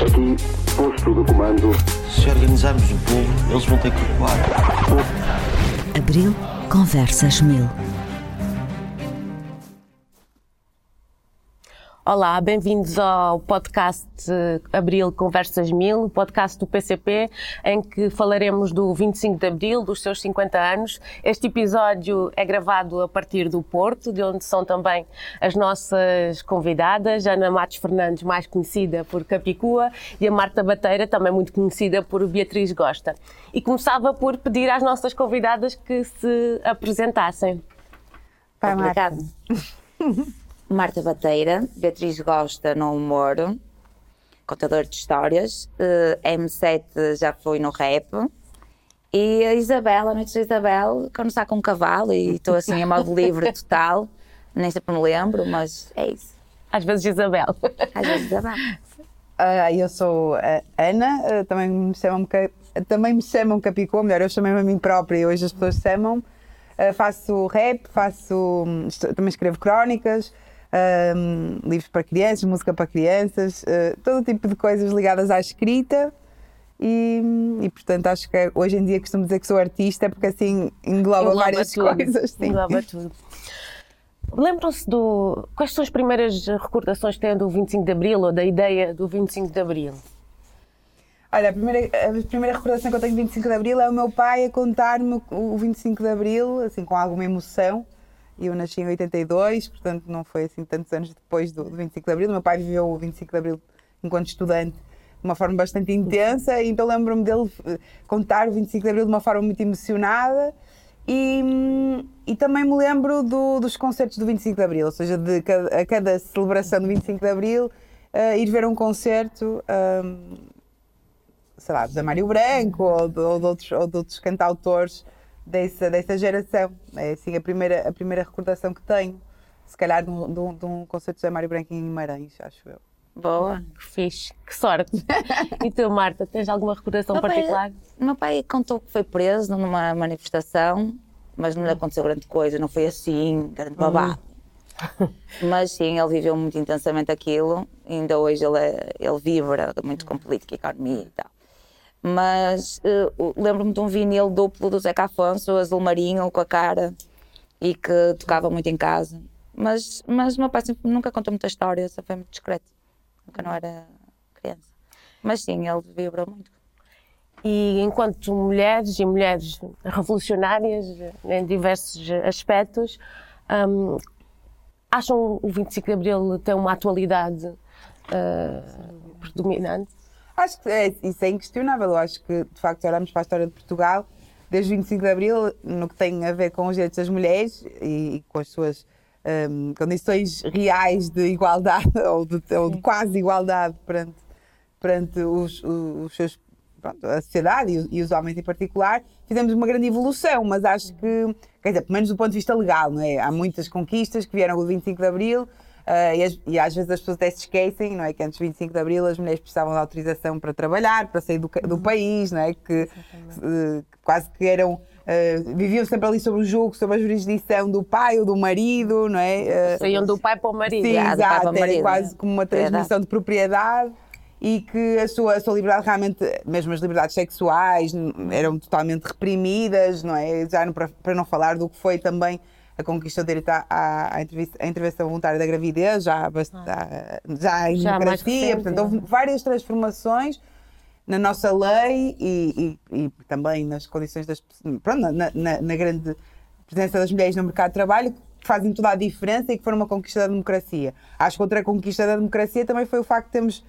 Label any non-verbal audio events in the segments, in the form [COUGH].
Aqui, posto de comando. Se organizarmos o povo, eles vão ter que ocupar. Abril Conversas Mil. Olá, bem-vindos ao podcast Abril Conversas Mil, podcast do PCP, em que falaremos do 25 de Abril, dos seus 50 anos. Este episódio é gravado a partir do Porto, de onde são também as nossas convidadas, Ana Matos Fernandes, mais conhecida por Capicua, e a Marta Bateira, também muito conhecida por Beatriz Gosta. E começava por pedir às nossas convidadas que se apresentassem. Vai, Obrigada. [LAUGHS] Marta Bateira, Beatriz Gosta no humor, contador de histórias, uh, M7 já foi no rap. E a Isabel, a noite da Isabel, quando está com um cavalo e estou assim a modo livre total, [LAUGHS] nem sempre me lembro, mas é isso. Às vezes Isabel. Às vezes Isabel. Uh, eu sou a Ana, uh, também me chamam também me chamam Capicô, melhor, eu chamei-me a mim própria e hoje as pessoas chamam. Uh, faço rap, faço, também escrevo crónicas, um, livros para crianças, música para crianças, uh, todo tipo de coisas ligadas à escrita. E, e, portanto acho que hoje em dia costumo dizer que sou artista porque assim engloba, engloba várias tudo. coisas. Sim. Engloba [LAUGHS] tudo. Lembram-se do. Quais são as primeiras recordações que têm do 25 de Abril ou da ideia do 25 de Abril? Olha, a primeira, a primeira recordação que eu tenho do 25 de Abril é o meu pai a contar-me o 25 de Abril, assim, com alguma emoção. Eu nasci em 82, portanto não foi assim tantos anos depois do, do 25 de Abril. Meu pai viveu o 25 de Abril enquanto estudante de uma forma bastante intensa, então lembro-me dele eh, contar o 25 de Abril de uma forma muito emocionada. E, e também me lembro do, dos concertos do 25 de Abril, ou seja, de cada, a cada celebração do 25 de Abril, uh, ir ver um concerto, um, sei lá, da Mário Branco ou de, ou de, outros, ou de outros cantautores dessa, dessa geração. É assim a primeira, a primeira recordação que tenho. Se calhar de um, de um, de um concerto de José Mário Branco em Guimarães, acho eu. Boa, que fixe, que sorte. e tu, Marta, tens alguma recordação meu particular? Pai, meu pai contou que foi preso numa manifestação, mas não lhe aconteceu grande coisa, não foi assim, grande babado. Hum. Mas sim, ele viveu muito intensamente aquilo, ainda hoje ele, é, ele vibra muito com política e economia e tal mas uh, lembro-me de um vinil duplo do Zeca Afonso, azul marinho, com a cara, e que tocava muito em casa. Mas, mas o meu pai sempre, nunca contou muita história, só foi muito discreto, nunca não era criança. Mas sim, ele vibrou muito. E enquanto mulheres e mulheres revolucionárias em diversos aspectos, um, acham o 25 de Abril tem uma atualidade uh, predominante? Acho que é, isso é inquestionável. Eu acho que, de facto, olhamos para a história de Portugal, desde 25 de Abril, no que tem a ver com os direitos das mulheres e, e com as suas um, condições reais de igualdade [LAUGHS] ou de, ou de quase igualdade perante, perante os, os, seus Pronto, a sociedade e, e, os homens em particular, fizemos uma grande evolução, mas acho que, quer dizer, pelo menos do ponto de vista legal, não é? Há muitas conquistas que vieram do 25 de Abril, Uh, e, as, e, às vezes as pessoas até se esquecem, não é? Que antes de 25 de Abril as mulheres precisavam de autorização para trabalhar, para sair do, do uhum. país, não é? Que uh, quase que eram. Uh, viviam sempre ali sobre o jogo, sobre a jurisdição do pai ou do marido, não é? Saíam do pai para o marido. Sim, ah, exato, era marido, quase como uma transmissão de propriedade e que a sua, a sua liberdade realmente, mesmo as liberdades sexuais, eram totalmente reprimidas, não é? Já não, para, para não falar do que foi também a conquista do direito à, à, intervenção voluntária da gravidez, já, ah. já em já democracia, portanto, houve várias transformações na nossa lei e, e, e também nas condições das pronto, na, na, na, grande presença das mulheres no mercado de trabalho que fazem toda a diferença e que foram uma conquista da democracia. Acho que outra conquista da democracia também foi o facto de termos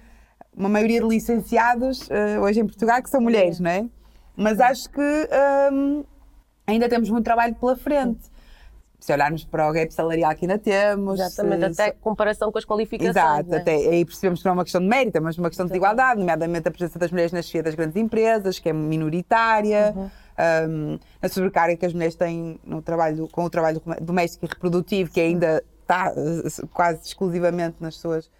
uma maioria de licenciados uh, hoje em Portugal que são mulheres, não é? Mas acho que um, ainda temos muito trabalho pela frente se olharmos para o gap salarial que ainda temos. Exatamente, se, até comparação com as qualificações. Exato, né? até aí percebemos que não é uma questão de mérito, mas uma questão de igualdade, nomeadamente a presença das mulheres nas chefia das grandes empresas, que é minoritária, uhum. um, a sobrecarga que as mulheres têm no trabalho, com o trabalho doméstico e reprodutivo, que ainda está eh, quase exclusivamente nas suas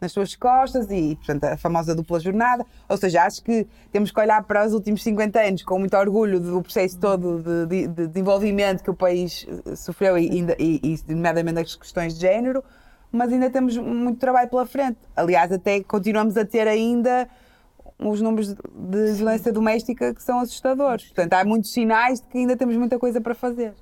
nas suas costas e, portanto, a famosa dupla jornada. Ou seja, acho que temos que olhar para os últimos 50 anos com muito orgulho do processo todo de, de, de desenvolvimento que o país eh, sofreu, e, e, e nomeadamente as questões de género, mas ainda temos muito trabalho pela frente. Aliás, até continuamos a ter ainda os números de violência doméstica que são assustadores. Portanto, há muitos sinais de que ainda temos muita coisa para fazer.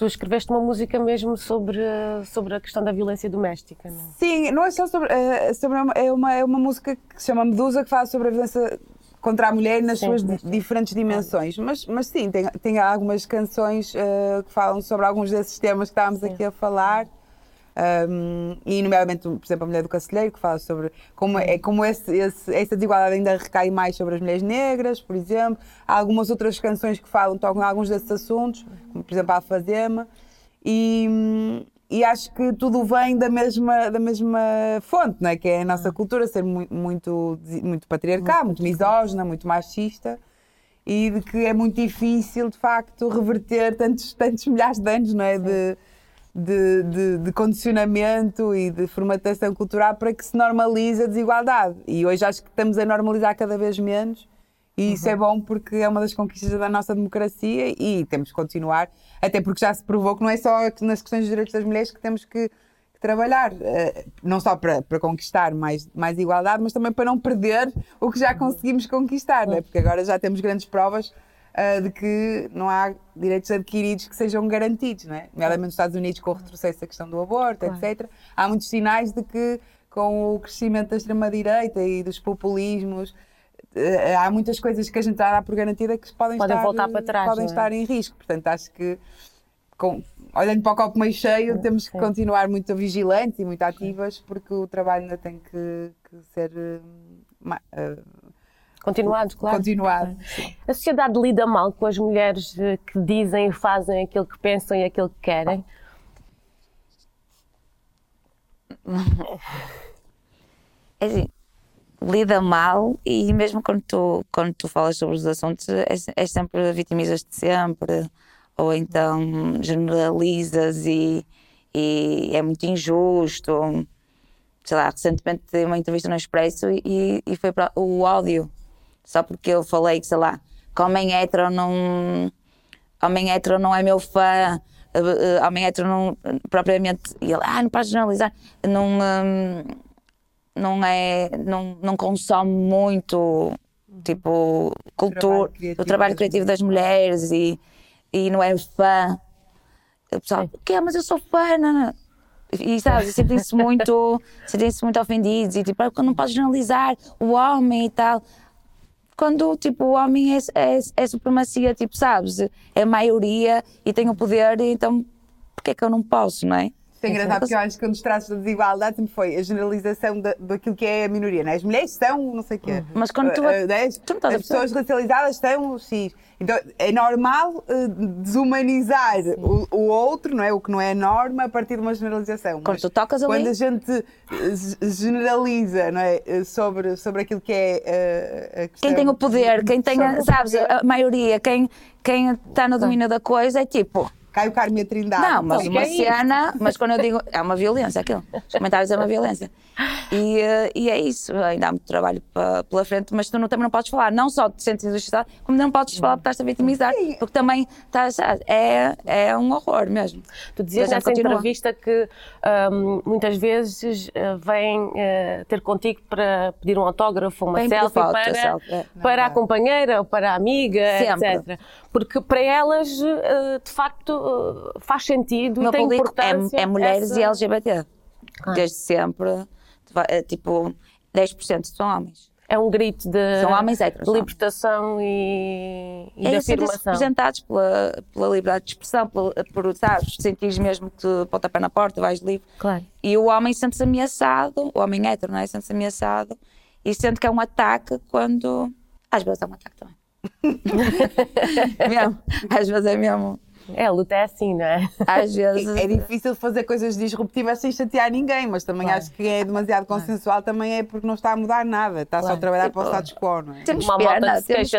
Tu escreveste uma música mesmo sobre, sobre a questão da violência doméstica, não é? Sim, não é só sobre. É, sobre uma, é, uma, é uma música que se chama Medusa, que fala sobre a violência contra a mulher nas Sim, suas sim. di- diferentes dimensões. Mas, mas sim, tem, tem algumas canções eh, que falam sobre alguns desses temas que estávamos aqui a falar. Um, e, nomeadamente, por exemplo, a Mulher do Cacilheiro, que fala sobre como, é, como esse, esse- essa desigualdade ainda recai mais sobre as mulheres negras, por exemplo. Há algumas outras canções que falam, tocam alguns desses assuntos, como, por exemplo, a Alfazema. E, e acho que tudo vem da mesma, da mesma fonte, não é? que é a nossa cultura ser mu- muito, muito patriarcal, muito misógina, muito machista e de que é muito difícil, de facto, reverter tantos, tantos milhares de anos não é? de, de, de, de condicionamento e de formatação cultural para que se normalize a desigualdade. E hoje acho que estamos a normalizar cada vez menos. E isso é bom porque é uma das conquistas da nossa democracia e temos que continuar, até porque já se provou que não é só nas questões dos direitos das mulheres que temos que, que trabalhar, eh, não só para, para conquistar mais, mais igualdade, mas também para não perder o que já conseguimos conquistar, não é? porque agora já temos grandes provas eh, de que não há direitos adquiridos que sejam garantidos, não é? Nomeadamente nos Estados Unidos com o retrocesso da questão do aborto, etc. Há muitos sinais de que com o crescimento da extrema-direita e dos populismos, eh, há muitas coisas que a gente dá por garantida que podem, Podem estar, voltar para trás, podem é? estar em risco. Portanto, acho que com- olhando para o copo meio cheio, temos que continuar muito vigilantes e muito ativas, porque o trabalho ainda tem que, que ser eh, Continuado, claro. continuado. A sociedade lida mal com as mulheres eh, que dizem e fazem aquilo que pensam e aquilo que querem. É assim, lida mal e mesmo quando tu, quando tu falas sobre os assuntos é, é sempre vitimizas-te sempre ou então generalizas e, e é muito injusto. Sei lá, recentemente dei uma entrevista no Expresso e, e foi para o ódio. Só porque eu falei que, sei lá, que homem hétero não. Homem hétero não é meu fã. eh, eh, Homem hétero não. Propriamente. E ele, ah, não podes generalizar. Não. hum, não é não, não consome muito tipo cultura o trabalho criativo das mulheres e, e não é fã o pessoal, o quê? Mas eu sou fã não, não." e sabes, sentem-se muito [LAUGHS] sentem-se muito ofendidos e tipo, "Ah, não podes generalizar o homem e tal quando tipo o homem é, é, é supremacia, tipo, sabes, é maioria e tem o poder, então porque é que eu não posso, não é? Isto é engraçado porque eu acho que um dos traços da desigualdade sempre foi a generalização da, daquilo que é a minoria. É? As mulheres são não sei o quê. Mas quando tu- né? tu estás a As pessoas racializadas são X. Então é normal eh, desumanizar o, o outro, não é? O que não é a norma, a partir de uma generalização. Quando Mas tu tocas ali- Quando a gente eh, ge- generaliza não é? Eh, sobre, sobre aquilo que é eh, a questão. Quem tem o poder, quem tem, a- o sabes, a maioria, quem quem está no domínio da coisa é tipo, Caio Carmo e a Trindade. não, mas Então, uma é cena, mas quando eu digo, é uma violência aquilo. Os comentários é uma violência. E, eh, e é isso, ainda há muito trabalho pela frente, mas tu não, também não podes falar, não só de sentes injustiçado, como não podes falar porque estás a vitimizar, porque também estás, é, é um horror mesmo. Tu dizias nessa continua. entrevista que ahm, muitas vezes ah, vêm ah, ter contigo para pedir um autógrafo, uma pedir selfie foto, para, selfie, é. para a companheira ou para a amiga, Sempre. etc. Porque para elas, de facto, ah, faz sentido O e tem público importância. é, é mulheres essa- e LGBT. Desde sempre, é, tipo, 10% são homens. É um grito de, São homens héteros, de libertação e, e de É serem afirmação. representados pela, pela liberdade de expressão, pela, por, sabes, sentires mesmo que pontapé na porta, vais livre. Claro. E o homem sente-se ameaçado, o homem hétero, não é? Sente-se ameaçado e sente que é um ataque quando. Às vezes é um ataque também. [LAUGHS] [LAUGHS] mesmo. Às vezes é mesmo. É, a luta é assim, não é? Às vezes. É difícil fazer coisas disruptivas sem chatear ninguém, mas também acho que é demasiado consensual, também é porque não está a mudar nada, está só a trabalhar para o status quo, não é? Temos Uma se temos.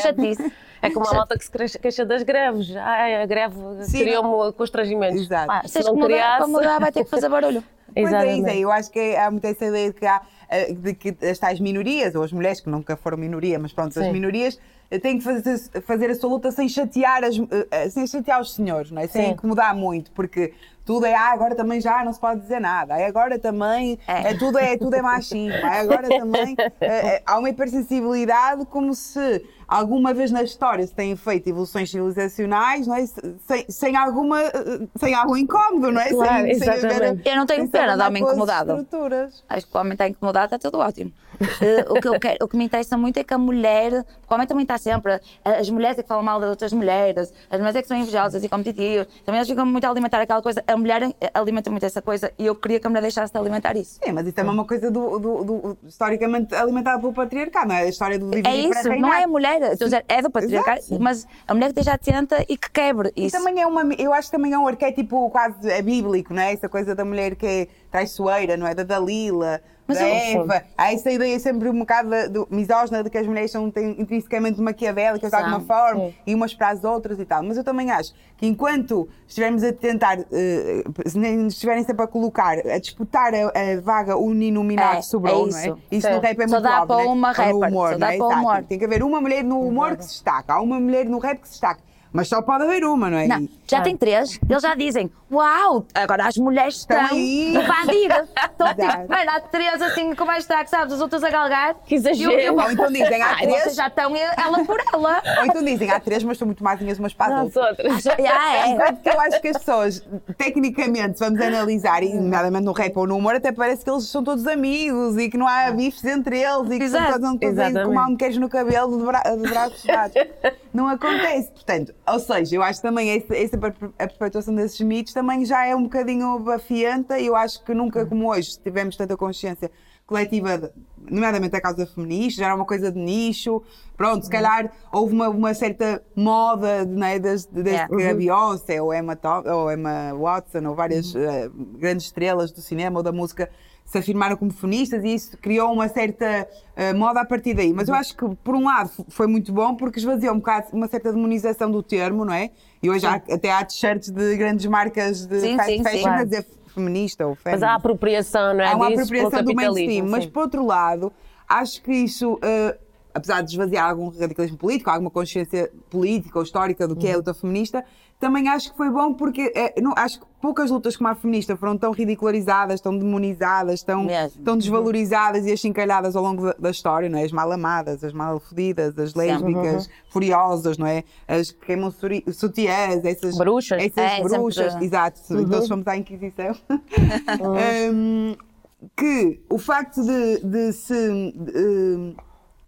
Chatice. É como a malta que se queixa- das greves. Ai, a greve criou-me constrangimentos. Exato. Pá, se não criasse... para mudar vai ter que fazer barulho. [LAUGHS] Pois é, isso Exatamente. é, eu acho que há muita essa ideia de que, há, eh, de que as tais minorias, ou as mulheres que nunca foram minoria, mas pronto, as Sim. minorias eh, têm que fazer, fazer a sua luta sem chatear, as, eh, sem chatear os senhores, não é? sem Sim. incomodar muito, porque tu tudo é, ah, agora também já não se pode dizer nada, aí agora também É. é. tudo, é, tudo é machismo, aí agora também é, é, há uma hipersensibilidade como se alguma vez na história se têm feito evoluções civilizacionais não é? sem, sem, alguma, eh, sem algum incómodo, não é? Claro, sem, sem exatamente. Eu não tenho pena de homem incomodado. estruturas. Acho que o homem está incomodado, está tudo ótimo. Eh, o, que eu quero, o que me interessa muito é que a mulher, o homem também está sempre, as mulheres é que falam mal das outras mulheres, as mulheres é que são invejosas e competitivas, também elas ficam muito a alimentar aquela coisa, a mulher alimenta muito essa coisa e eu queria que a mulher deixasse de alimentar isso. Sim, mas isso também é uma coisa do, do- do- historicamente alimentada pelo patriarcado, não é? A história do dividir É isso, não é a mulher, estou a dizer, é do patriarcado, Exato. mas a mulher que esteja atenta e que quebre E isso. também é uma, eu acho que também é um arquétipo quase é bíblico, não é? Essa coisa da mulher que é traiçoeira, não é? Da Dalila, Mas da Eva. Há essa ideia sempre um bocado do, misógina de que as mulheres são intrinsecamente maquiavélicas de alguma forma sim. e umas para as outras e tal. Mas eu também acho que enquanto estivermos a tentar, se nem estiverem sempre a colocar, a disputar a, a vaga uninominal É, sobrou, é não é? isso. Isso Sim. no rap é Só muito dá óbvio, para não é? uma no rapper, humor, só dá é? para o humor. Tem que haver uma mulher no humor que se destaca, há uma mulher no rap que se destaca. Mas só pode haver uma, não é? Não, já tem três, eles já dizem, uau, agora as mulheres estão Estão invadidas. [LAUGHS] Estão tipo, mano, há três assim com mais destaque, sabes? Os outros a galgar. Que exagero. Eu- eu- Ou então dizem, há Ai, três. vocês já estão ela por ela. [LAUGHS] Ou então dizem, há três, mas são muito mais umas para as As outras. outras. [LAUGHS] Ah, é. Enquanto que eu acho que as pessoas, tecnicamente, se vamos analisar, e nomeadamente no rap ou no humor, até parece que eles são todos amigos e que não há bifes entre eles e que Exato. são todos, com mal queijo no cabelo de, bra de braços dados. Não acontece. Portanto, ou seja, eu acho que também essa, essa perpetuação desses mitos também já é um bocadinho bafianta e eu acho que nunca como hoje tivemos tanta consciência coletiva, nomeadamente a causa feminista, já era uma coisa de nicho. Pronto, se calhar houve uma, uma certa moda né, desde, desde Yeah. que a Beyoncé ou Emma, ou Emma Watson ou várias eh, grandes estrelas do cinema ou da música se afirmaram como feministas e isso criou uma certa eh, moda a partir daí. Mas eu acho que, por um lado, foi muito bom porque esvaziou um bocado uma certa demonização do termo, não é? E hoje há, até há t-shirts de grandes marcas de Sim, fast sim, fashion sim. a dizer feminista ou Mas feminista há apropriação, não é? há uma disso apropriação do mainstream, mas por outro lado, acho que isso, eh, apesar de esvaziar algum radicalismo político, alguma consciência política ou histórica do que Uhum. é a luta feminista, também acho que foi bom porque eh, não, acho que poucas lutas como a feminista foram tão ridicularizadas, tão demonizadas, tão, Mesmo. tão desvalorizadas e achincalhadas ao longo da, da história, não é? As mal amadas, as mal fodidas, as lésbicas Uhum. furiosas, não é? As que queimam sutiãs, essas Bruxas. essas É, sempre- bruxas, exato, todos fomos à Inquisição. [LAUGHS] Hum, que o facto de, de se hum,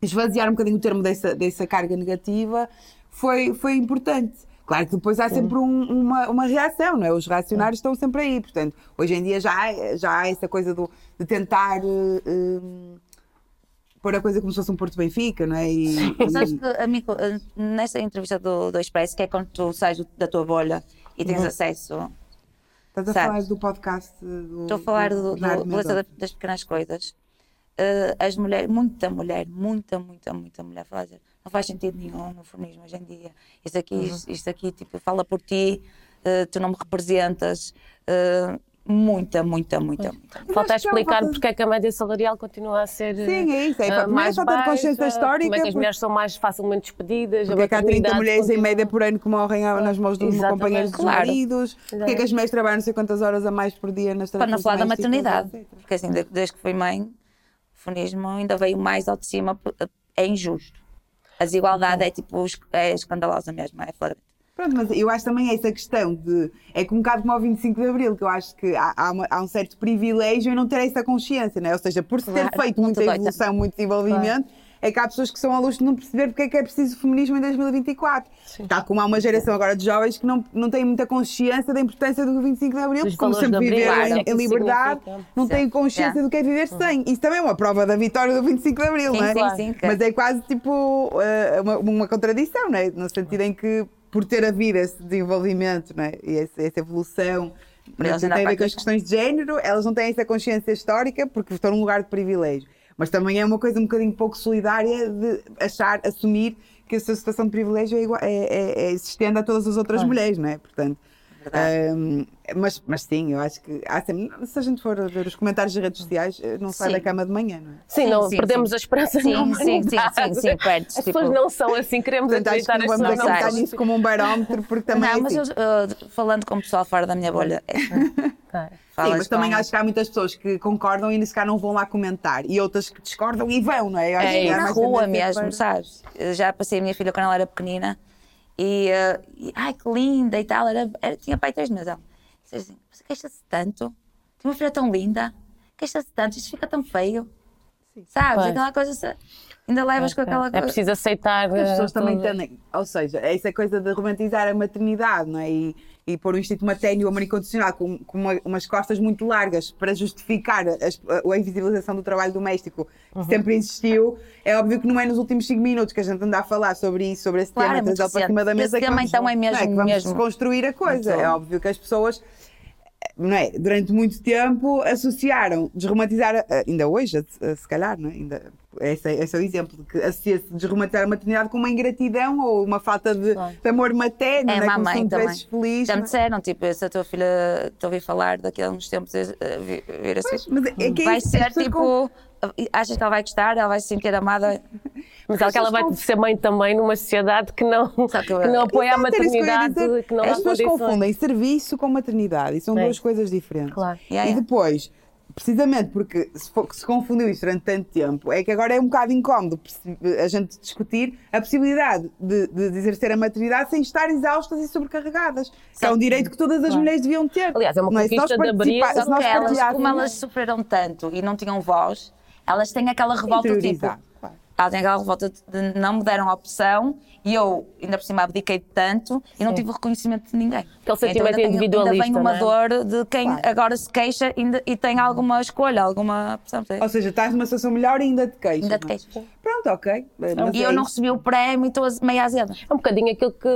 esvaziar um bocadinho o termo dessa, dessa carga negativa foi, foi importante. Claro que depois há sempre um- uma, uma reação, não é? Os reacionários estão sempre aí. Portanto, hoje em dia já há, já há essa coisa do, de tentar hum, pôr a coisa como se fosse um Porto Benfica, não é? E, Sabes e- que, amigo, eh, nessa entrevista do, do Expresso, que é quando tu sais do- da tua bolha e tens acesso. estás a sabes. falar do podcast do. Estou a falar do, do, Beleza da- das Pequenas Coisas. Eh, as mulheres, muita mulher, muita, muita, muita mulher fala dizer, não faz sentido nenhum no feminismo hoje em dia. Isto aqui, isto, isto aqui tipo, fala por ti, eh, tu não me representas. eh, muita, muita, muita, muita. Falta é explicar falta porque é que a média salarial continua a ser Sim, é isso. É, primeiro mais falta de baixa, consciência histórica, Como é que as mulheres são mais facilmente despedidas? Porque é que há 30 maternidade mulheres em continua- média por ano que morrem a- nas mãos dos Exatamente. companheiros dos Claro. maridos? Porque é que as mulheres trabalham não sei quantas horas a mais por dia nas Para não falar da maternidade, porque assim, de- desde que fui mãe, o feminismo ainda veio mais ao de cima, é injusto. A desigualdade é tipo, é escandalosa mesmo, é flagrante. Pronto, mas eu acho também essa questão de. É que um bocado como ao 25 de Abril, que eu acho que há, há uma- há um certo privilégio em não ter essa consciência, não é? Ou seja, por se ter Claro, feito muita evolução, muito desenvolvimento, é que há pessoas que são à luz de não perceber porque é que é preciso feminismo em 2024. Tal como há uma geração agora de jovens que não, não têm muita consciência da importância do 25 de Abril, Dos porque como sempre viveram em, em liberdade, significa. não têm Sim. consciência Yeah. do que é viver sem. Isso também é uma prova da vitória do 25 de Abril, Sim, não é? sim, sim, Mas é quase tipo eh, uma, uma contradição, não é? No sentido em que, por ter havido esse desenvolvimento não é? e essa, essa evolução, não tem a ver com as questões de género, elas não têm essa consciência histórica porque estão num lugar de privilégio. Mas também é uma coisa um bocadinho pouco solidária de achar, assumir que a sua situação de privilégio é, igual, é, é- é- se estende a todas as outras mulheres, não é? Portanto. Um, mas, mas sim, eu acho que há sempre, se a gente for ver os comentários das redes sociais, eh, não sai Sim. da cama de manhã, não é? Sim, Sim, não, sim, perdemos sim. a esperança Sim, sim, sim, sim, sim, perdes, As tipo- pessoas não são assim, queremos Portanto, acho que acreditar não as vamos pessoas não acreditar nisso como um barómetro, porque também não, é mas eu, assim. uh, falando com o pessoal fora da minha bolha, é, [LAUGHS] Sim, mas também acho que há muitas pessoas que concordam e se calhar não vão lá comentar e outras que discordam e vão, não é? Eu acho É, que há na rua mesmo, para- sabes? Eu já passei a minha filha quando ela era pequenina e, eh, e, ai que linda e tal, era, era- tinha pai três meses. Ela disse assim: Você queixa-se tanto? Tem uma filha tão linda, queixa-se tanto, isto fica tão feio. Sabes? Pois. Aquela coisa, se- ainda levas com aquela É coisa. preciso aceitar. As pessoas eh, também entendem, ou seja, essa coisa de romantizar a maternidade, não é? E, e pôr o instinto materno e o amor incondicional com, com uma- umas costas muito largas para justificar as- a, a invisibilização do trabalho doméstico Uhum. que sempre existiu, é óbvio que não é nos últimos 5 minutos que a gente anda a falar sobre isso, sobre esse Claro, tema, é trazê-lo para cima da mesa. Esse que tema, vamos- então, é mesmo- que vamos mesmo. desconstruir a coisa. É óbvio que as pessoas não é? Durante muito tempo associaram desromantizar, a- ainda hoje, a- se calhar, não é? Ainda, esse, é- esse é o exemplo, de que associa-se desromantizar a maternidade com uma ingratidão ou uma falta de, de amor materno, É é? uma Como mãe também. feliz. Já me é? disseram, tipo, se a tua filha te ouvir falar daqui a uns tempos, eh, vi- vir assim. Mas é que é vai isso, as ser tipo. Achas que ela vai gostar? Ela vai se sentir amada? Mas ela, que ela vai ser mãe também numa sociedade que não, que- que não apoia a que ia maternidade, que não As pessoas confundem serviço com maternidade e são É. duas coisas diferentes. Claro. Yeah, e yeah. depois, precisamente porque se, fo- se confundiu isso durante tanto tempo, é que agora é um bocado incómodo a gente discutir a possibilidade de, de exercer a maternidade sem estar exaustas e sobrecarregadas. Que é um direito que todas as mulheres deviam ter. Aliás, é uma Se nós conquista de se nós Porque elas, como elas sofreram tanto e não tinham voz, elas têm aquela revolta tipo. Claro. Elas têm aquela revolta de não me deram opção e eu, ainda por cima, abdiquei de tanto e não tive o reconhecimento de ninguém. Aquele sentimento ainda, tenho- individualista, ainda vem uma não dor de quem Claro. agora se queixa ainda- e tem alguma escolha, alguma opção. Ou seja, estás numa situação melhor e ainda te queixas. Ainda te é? queixas. Pronto, ok. Mas E é eu não recebi o prémio e estou meio azeda. É um bocadinho aquilo que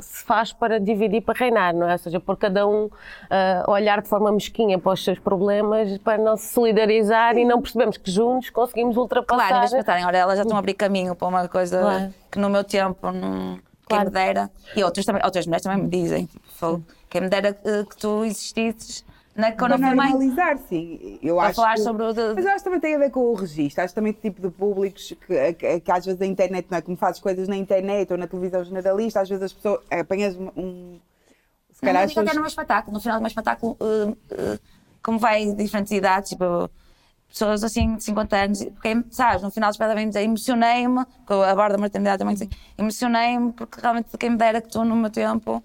se faz para dividir, para reinar, não é? Ou seja, por cada um ah, olhar de forma mesquinha para os seus problemas, para não se solidarizar e não percebemos que juntos conseguimos ultrapassar. Claro, de pensarem, olha, elas já estão a abrir caminho para uma coisa Claro. que no meu tempo não. Quem Claro. me dera. E outras, também, outras mulheres também me dizem, quem me dera que, que tu existisses na, quando mãe. normalizar, sim. Eu acho falar que- sobre o de- Mas eu acho que também tem a ver com o registro. Acho que também tipo de públicos que, que, que às vezes a internet não é como fazes coisas na internet ou na televisão generalista, às vezes as pessoas apanhas um. um- se Não, calhar digo até pessoas- no meu espetáculo. No final do meu espetáculo, uh, uh, como vai de diferentes idades, tipo, pessoas assim de 50 anos, quem, sabes, no final espetáculo vem dizer emocionei-me, que eu abordo a maternidade também, assim, emocionei-me porque realmente quem me dera que tu no meu tempo.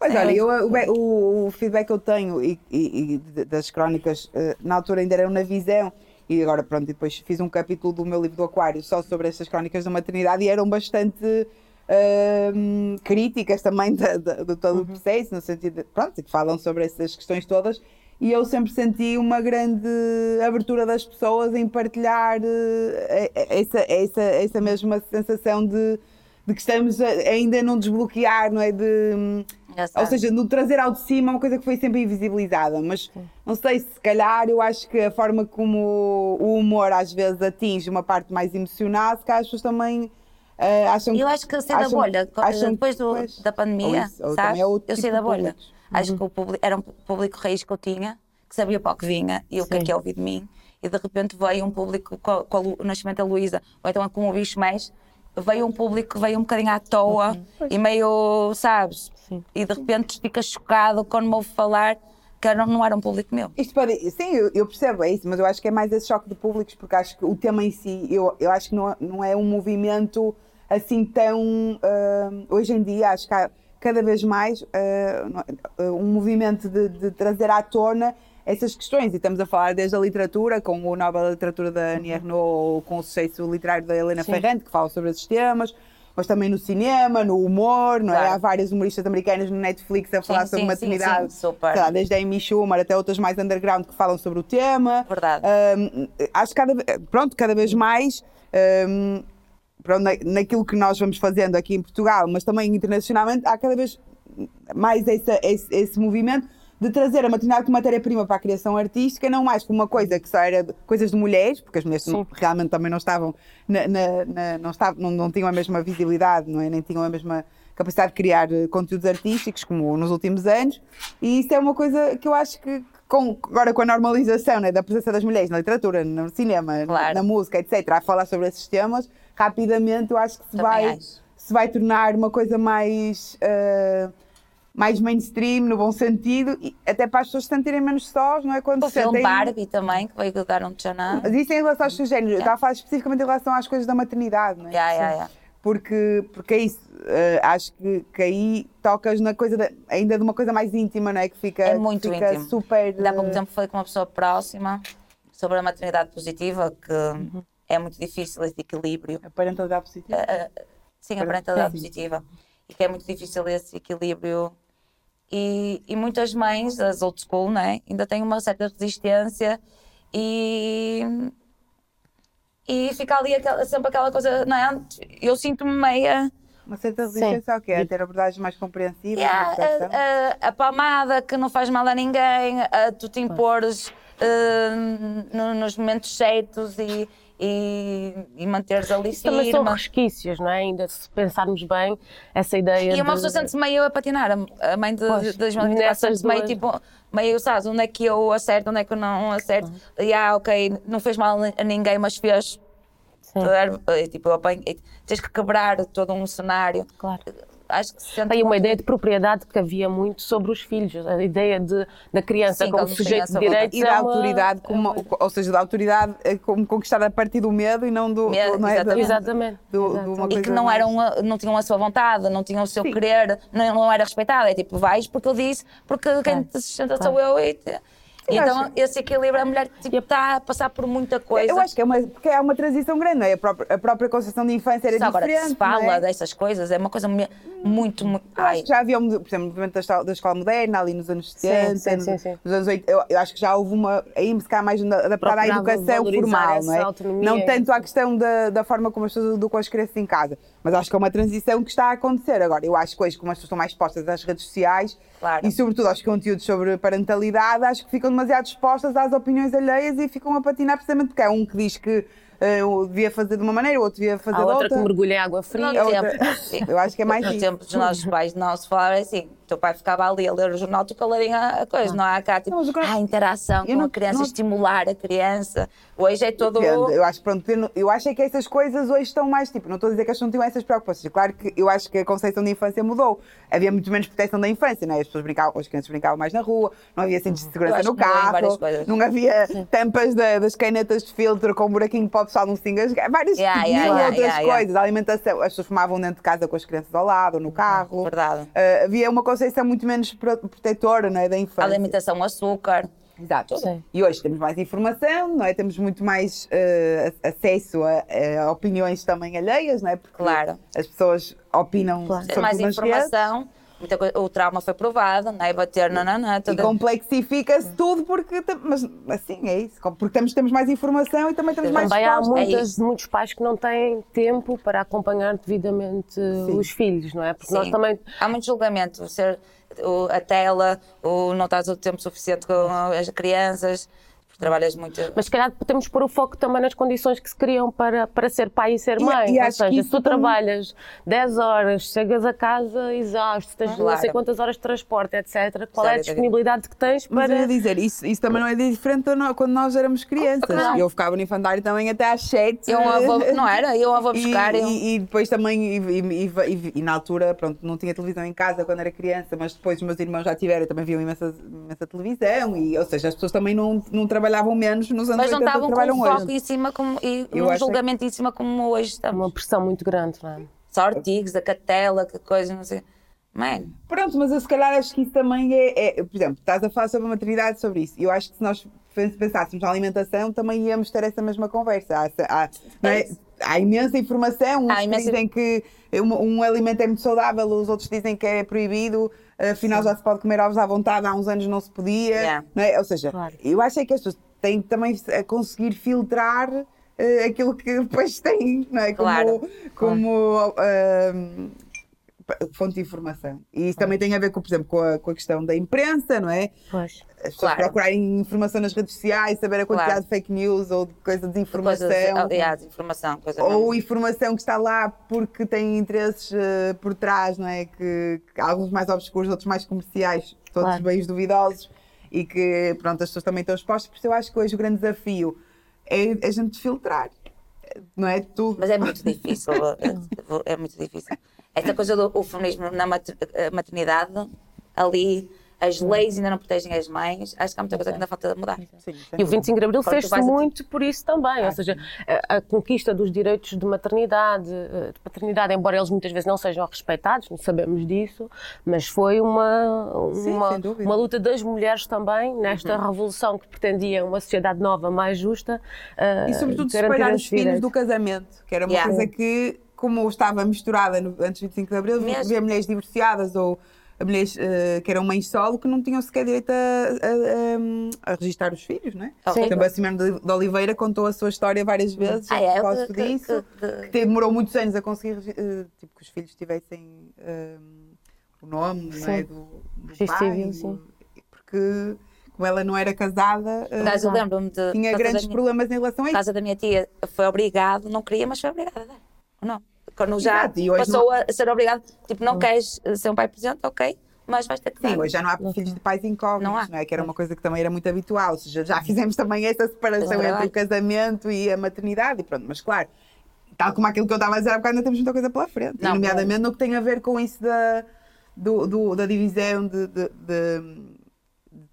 Mas É, olha, eu, o, o- feedback que eu tenho e, e- e de- das crónicas, eh, na altura ainda eram na visão, e agora pronto, depois fiz um capítulo do meu livro do Aquário só sobre estas crónicas da maternidade e eram bastante hum, críticas também da- da- de todo o processo, no sentido de, pronto, que falam sobre essas questões todas. E eu sempre senti uma grande abertura das pessoas em partilhar eh, essa, essa, essa mesma sensação de, de que estamos a- ainda não desbloquear, não é? De, ou seja, no trazer ao de cima é uma coisa que foi sempre invisibilizada, mas não sei se calhar eu acho que a forma como o humor às vezes atinge uma parte mais emocional, se calhar as pessoas também eh, acham Eu acho que eu da acham- bolha. acham Depois que- do- pois, da ou pandemia, isso, ou sabes? é eu tipo saí da bolha. Acho que o público, era um público raiz que eu tinha, que sabia para o que vinha e o que é Sim. que é ouvir de mim. E de repente veio um público com, com o nascimento da Luísa, ou então com o bicho mais, veio um público que veio um bocadinho à toa e meio, sabes? E de repente fica chocado quando me ouve falar que era- não era um público meu. Isto pode, sim, eu, eu percebo, é isso, mas eu acho que é mais esse choque de públicos, porque acho que o tema em si, eu, eu acho que não, não é um movimento assim tão. ah, hoje em dia, acho que há cada vez mais não- ah, um movimento de, de trazer à tona essas questões. E estamos a falar desde a literatura, com o Nobel da Literatura da Annie Ernaux, ou com o sucesso literário da Helena Ferrante, que fala sobre esses temas. Mas também no cinema, no humor, não é? Claro. Há várias humoristas americanas no Netflix a falar sim, sobre sim, maternidade. sim, super. lá, desde a Amy Schumer até outras mais underground que falam sobre o tema. Verdade. Hum, acho que cada, pronto, cada vez mais hum, pronto, na- naquilo que nós vamos fazendo aqui em Portugal, mas também internacionalmente, há cada vez mais essa- esse, esse movimento de trazer a maternidade como matéria-prima para a criação artística, não mais como uma coisa que só era coisas de mulheres, porque as mulheres não- realmente também não estavam, na- na- na- não, estavam não, não tinham a mesma visibilidade, não é? nem tinham a mesma capacidade de criar eh, conteúdos artísticos, como nos últimos anos, e isso é uma coisa que eu acho que, com, agora com a normalização né, da presença das mulheres na literatura, no cinema, Claro. na, música, etc., a falar sobre esses temas, rapidamente eu acho que se Também vai, acho. se vai tornar uma coisa mais. eh, mais mainstream, no bom sentido, e até para as pessoas se sentirem menos sós, não é? Quando O se filme sentem- Barbie também, que veio dar um tchanã. Mas isso em relação aos seus géneros, eu estava a falar especificamente em relação às coisas da maternidade, não é? Yeah, yeah, yeah. Porque, porque é isso, eh, acho que, que aí tocas na coisa, da- ainda de uma coisa mais íntima, não é? Que fica, É muito fica íntimo. super. Ainda há pouco eh, tempo falei com uma pessoa próxima sobre a maternidade positiva, que Uhum. é muito difícil esse equilíbrio. A parentalidade positiva. Sim, a parentalidade positiva. E que é muito difícil esse equilíbrio. E, e muitas mães, as old school, né, ainda têm uma certa resistência e. E fica ali aquela- sempre aquela coisa, não é? Eu sinto-me meia. Uma certa resistência ao quê? A ter abordagens mais compreensivas. Yeah, a, a, a palmada que não faz mal a ninguém, a tu te impores eh, no- nos momentos certos e, e, e manteres ali Isso também são resquícios, não é? Ainda se pensarmos bem, essa ideia E uma pessoa sente-se meio a patinar. A- mãe de, Pois, de 2024 nessas sente-se meio tipo, meio, sabes, onde é que eu acerto, onde é que eu não acerto. E ah, ok, não fez mal a ninguém, mas fez. Sim. Tipo, apanho- tens que quebrar todo um cenário. Claro. Acho que se sente Tem uma ideia de propriedade que havia muito sobre os filhos, a ideia de, da criança Sim, como têm sujeito essa de direitos. E da é uma- autoridade, como, ou seja, da autoridade eh, como conquistada a partir do medo e não do. Medo, não é? Exatamente. do- e que não, eram, não tinham a sua vontade, não tinham o seu Sim. querer, não, não era respeitado. É tipo, vais porque eu disse, porque quem te sustenta Claro. sou eu. E te- Eu então, esse equilíbrio, a mulher tipo, está a passar por muita coisa. Eu acho que é uma, porque é uma transição grande, não é? A própria, a própria concepção de infância era Só agora diferente. se fala não é? dessas coisas, é uma coisa muito, muito. Eu Ai, acho que já havia, por exemplo, o movimento da escola, da escola moderna, ali nos anos 70, sim, nos, sim, sim. nos anos 80. Eu, eu acho que já houve uma. Aí, se calhar, mais adaptada à educação formal, não é? autonomia Não tanto à questão da, da forma como as pessoas educam as crianças em casa. Mas acho que é uma transição que está a acontecer agora. Eu acho que hoje, como as pessoas estão mais expostas às redes sociais Claro. e, sobretudo, aos conteúdos sobre parentalidade, acho que ficam demasiado expostas às opiniões alheias e ficam a patinar precisamente porque há um que diz que eu devia fazer de uma maneira, o outro devia fazer Há de outra outra. que mergulha em água fria. No A outra-. Eu acho que é mais No isso. tempo dos nossos pais não se falava assim. O teu pai ficava ali a ler o jornal, tu caladinho a coisa. Não há cá tipo, Não, a interação Eu com não- a criança, não- estimular a criança. Hoje é todo. Depende. Eu acho, pronto, eu não- acho é que essas coisas hoje estão mais, tipo, não estou a dizer que elas não tinham essas preocupações. Claro que eu acho que a concepção da infância mudou. Havia muito menos proteção da infância, não é? As pessoas brincavam, as crianças brincavam mais na rua, não havia cintos de segurança no carro, não havia tampas da- das canetas de filtro com um buraquinho para o pessoal não se engasgar, várias Yeah, mil yeah, yeah, outras yeah, yeah. coisas. A alimentação, as pessoas fumavam dentro de casa com as crianças ao lado, ou no carro. Verdade. Ah, havia uma concepção muito menos pro- protetora, não é? Da A infância. alimentação, açúcar. Exato. Sim. E hoje temos mais informação, não é? Temos muito mais eh, acesso a, a opiniões também alheias, não é? Porque Claro. as pessoas opinam sobre mais informação. Muita coisa, o trauma foi provado, não é? Bater, não, não, não. e complexifica-se tudo porque, mas assim é isso, porque temos, temos mais informação e também temos mais Também há. É muitas, isso. muitos pais que não têm tempo para acompanhar devidamente os filhos, não é? Porque nós Sim. também Há muito julgamento. Ser, o- a tela, o não estás o tempo suficiente com as crianças, trabalhas muito. Mas se calhar de pôr o foco também nas condições que se criam para, para ser pai e ser E- mãe. e Ou acho que seja, se tu também- trabalhas 10 horas, chegas a casa exausto, tens não sei Claro. quantas horas de transporte, etc. Qual é a disponibilidade que tens Mas para. eu ia dizer, isso, isso também não é diferente quando nós éramos crianças. Não. Eu ficava no infantário também até às 7. Eu a vou, não era? Eu a vou E, buscar. eu- e- e depois também, e, e- e- e na altura, pronto, não tinha televisão em casa quando era criança, mas depois os meus irmãos já tiveram, também viam imensa, imensa televisão, e, ou seja, as pessoas também não, não trabalhavam menos nos anos mas não 80 estavam com um foco hoje. em cima como, e Eu um julgamento em cima como hoje estamos. Uma pressão muito grande, não é? Só artigos, a catela, que coisa, não sei. Mano, Pronto, mas eu se calhar acho que isso também é, é- por exemplo, estás a falar sobre a maternidade, sobre isso, eu acho que se nós pens- pensássemos na alimentação, também íamos ter essa mesma conversa. Há, há- não é? Há imensa informação, uns Há imensa- dizem que um, um alimento é muito saudável, os outros dizem que é proibido, afinal já se pode comer ovos à vontade, há uns anos não se podia. Yeah. não é? Ou seja, Claro. eu acho é que as pessoas têm também a conseguir filtrar eh, aquilo que [LAUGHS] depois têm, não é? Como, Claro. como, ahm, fonte de informação. E isso também tem a ver, com, por exemplo, com a, com a questão da imprensa, não é? Pois. As pessoas Claro. procurarem informação nas redes sociais, saber a quantidade Claro. de fake news ou de coisa de desinformação. Coisas, aliás, informação, coisa Ou mesmo. informação que está lá porque tem interesses eh, por trás, não é? Que, que alguns mais obscuros, outros mais comerciais, todos Claro. bem duvidosos e que, pronto, as pessoas também estão expostas. Por isso eu acho que hoje o grande desafio é a gente filtrar, não é? Tudo. Mas é muito difícil, é, [LAUGHS] é muito difícil. Esta coisa do o feminismo na eh, maternidade, ali, as leis ainda não protegem as mães, acho que há muita coisa que ainda falta de mudar. Sim, E o 25 de Abril fez-se vais a- muito por isso também, ou seja, a, a conquista dos direitos de maternidade, eh, de paternidade, embora eles muitas vezes não sejam respeitados, não sabemos disso, mas foi uma, Sim, uma, dúvida. uma luta das mulheres também, nesta revolução que pretendia uma sociedade nova, mais justa. eh, E sobretudo garantir separar os filhos do casamento, que era uma Yeah. coisa que, como estava misturada no, antes do 25 de Abril, Mesmo. havia mulheres divorciadas ou mulheres eh, que eram mães solo que não tinham sequer direito a, a, a, a registrar os filhos, não é? Sim. Por exemplo, a Simone de, de Oliveira contou a sua história várias vezes Ah, é? a propósito Que- que- disso, que- que demorou muitos anos a conseguir eh, tipo, que os filhos tivessem eh, o nome não é? Sim. do, do pai, sim. porque como ela não era casada, eh, Por eu lembro-me de. tinha por grandes minha- problemas em relação a Por isso. causa da minha tia, foi obrigado, não queria, mas foi obrigada a dar. Ou não? Quando já Exato, passou a ser obrigado, tipo, não queres ser um pai presente, ok, mas vais ter que dar. Sim, hoje já não há filhos de pais incógnitos, Não não, há. é? Que era uma coisa que também era muito habitual. Ou seja, já fizemos também essa separação É entre o casamento e a maternidade, e pronto, mas claro, tal como aquilo que eu estava a dizer há bocado, ainda temos muita coisa pela frente. Não, nomeadamente no que tem a ver com isso da, do, do- da divisão de, de- de-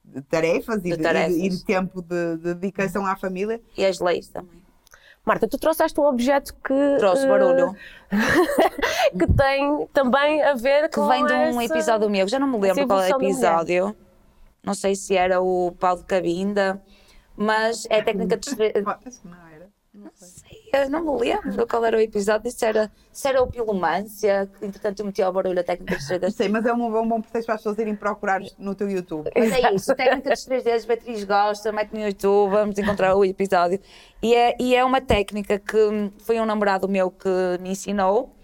de tarefas, e, tarefas. e de- e de tempo de, de dedicação à família. E as leis também. Marta, tu trouxeste um objeto que. Trouxe eh, barulho. [LAUGHS] que tem também a ver Que com. vem de um essa- episódio meu, já não me lembro qual é o episódio. Não sei se era o Paulo de Cabinda, mas é a técnica de [LAUGHS] que não era. Não sei. Eu não me lembro qual era o episódio, se era, se era o Pilomância, que entretanto eu meti ao barulho a técnica de Não 3D. sei, mas é um, um bom pretexto para as pessoas irem procurar no teu YouTube. Mas é isso, técnica dos 3Ds, Beatriz gosta, mete no YouTube, vamos encontrar o episódio. E é, e é uma técnica que hum, foi um namorado meu que me ensinou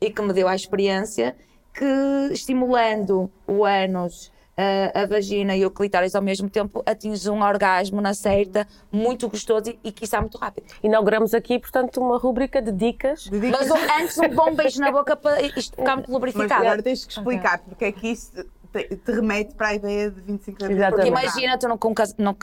e que me deu a experiência que estimulando o ânus, a, a vagina e o clitóris ao mesmo tempo atinge um orgasmo na certa muito gostoso e, e quiçá muito rápido. Inauguramos aqui, portanto, uma rúbrica de dicas. Dedica- Mas um- antes um bom beijo na boca para isto ficar muito Mas lubrificado. agora tens que explicar porque é que isso te, te remete para a ideia de 25 de abril. Porque imagina tu num, num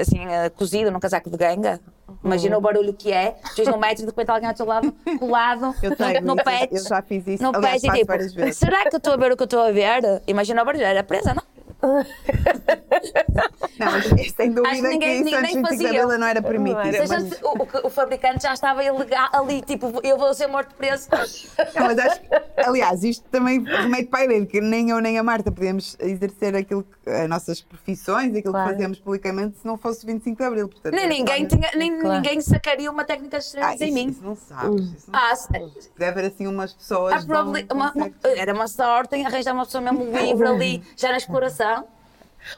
assim, eh, cozido num casaco de ganga. Imagina o barulho que é. Tu és num metro e de repente alguém ao teu lado, colado, Eu tenho, no isso, pet. eu já fiz isso, No aliás, pet e tipo, várias vezes. será que eu estou a ver o que eu estou a ver? Imagina o barulho, era presa, não? [LAUGHS] Não, mas sem dúvida ninguém- que isso antes nem de 25 de fazia. abril não era permitido. Não mas, o, o- fabricante já estava ilegal ali, tipo, eu vou ser morto preso. não, mas acho, aliás, isto também remete para a ideia de que nem eu nem a Marta podíamos exercer aquilo que, as nossas profissões, aquilo Claro. que fazemos publicamente se não fosse 25 de abril. Portanto, Nem é ninguém, claro. tinha, nem Claro. ninguém sacaria uma técnica de Ah, estrelas em isso, mim. isso não sabes. Isso não Ah, sabes. Deve haver assim umas pessoas. Uma- uma- conceito. era uma sorte em arranjar uma pessoa mesmo [LAUGHS] livre ali, já na exploração.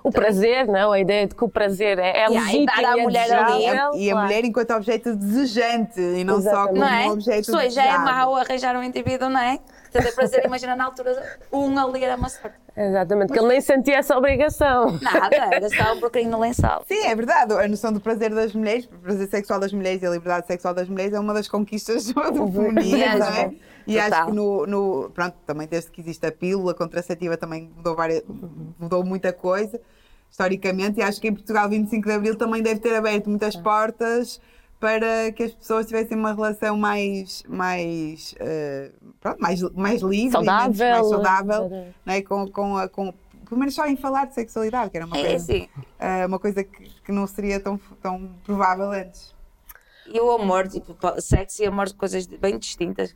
O prazer, não? A ideia de que o prazer é, é Yeah, e legítimo dar à e é mulher ali- E a mulher enquanto objeto desejante e não só Exatamente. como Não é? um objeto Se hoje já é mau arranjar um indivíduo, não é? Que tem prazer, imagina na altura, um ali era uma sorte. Exatamente, que ele nem sentia essa obrigação. Nada, [LAUGHS] era só um bocadinho no lençol. Sim, é verdade. A noção do prazer das mulheres, o prazer sexual das mulheres e a liberdade sexual das mulheres é uma das conquistas [LAUGHS] do feminismo, Mesmo. não é? E Total. acho que no, no- Pronto, também desde que existe a pílula contraceptiva também mudou, várias, mudou muita coisa, historicamente, e acho que em Portugal 25 de Abril também deve ter aberto muitas portas para que as pessoas tivessem uma relação mais, mais, eh, pronto, mais, mais livre, menos- Saudável. mais saudável, não é? com, com, a- com, pelo menos só em falar de sexualidade, que era uma É coisa assim. é uma coisa que, que não seria tão, tão provável antes. E o amor, tipo, sexo e amor, coisas bem distintas.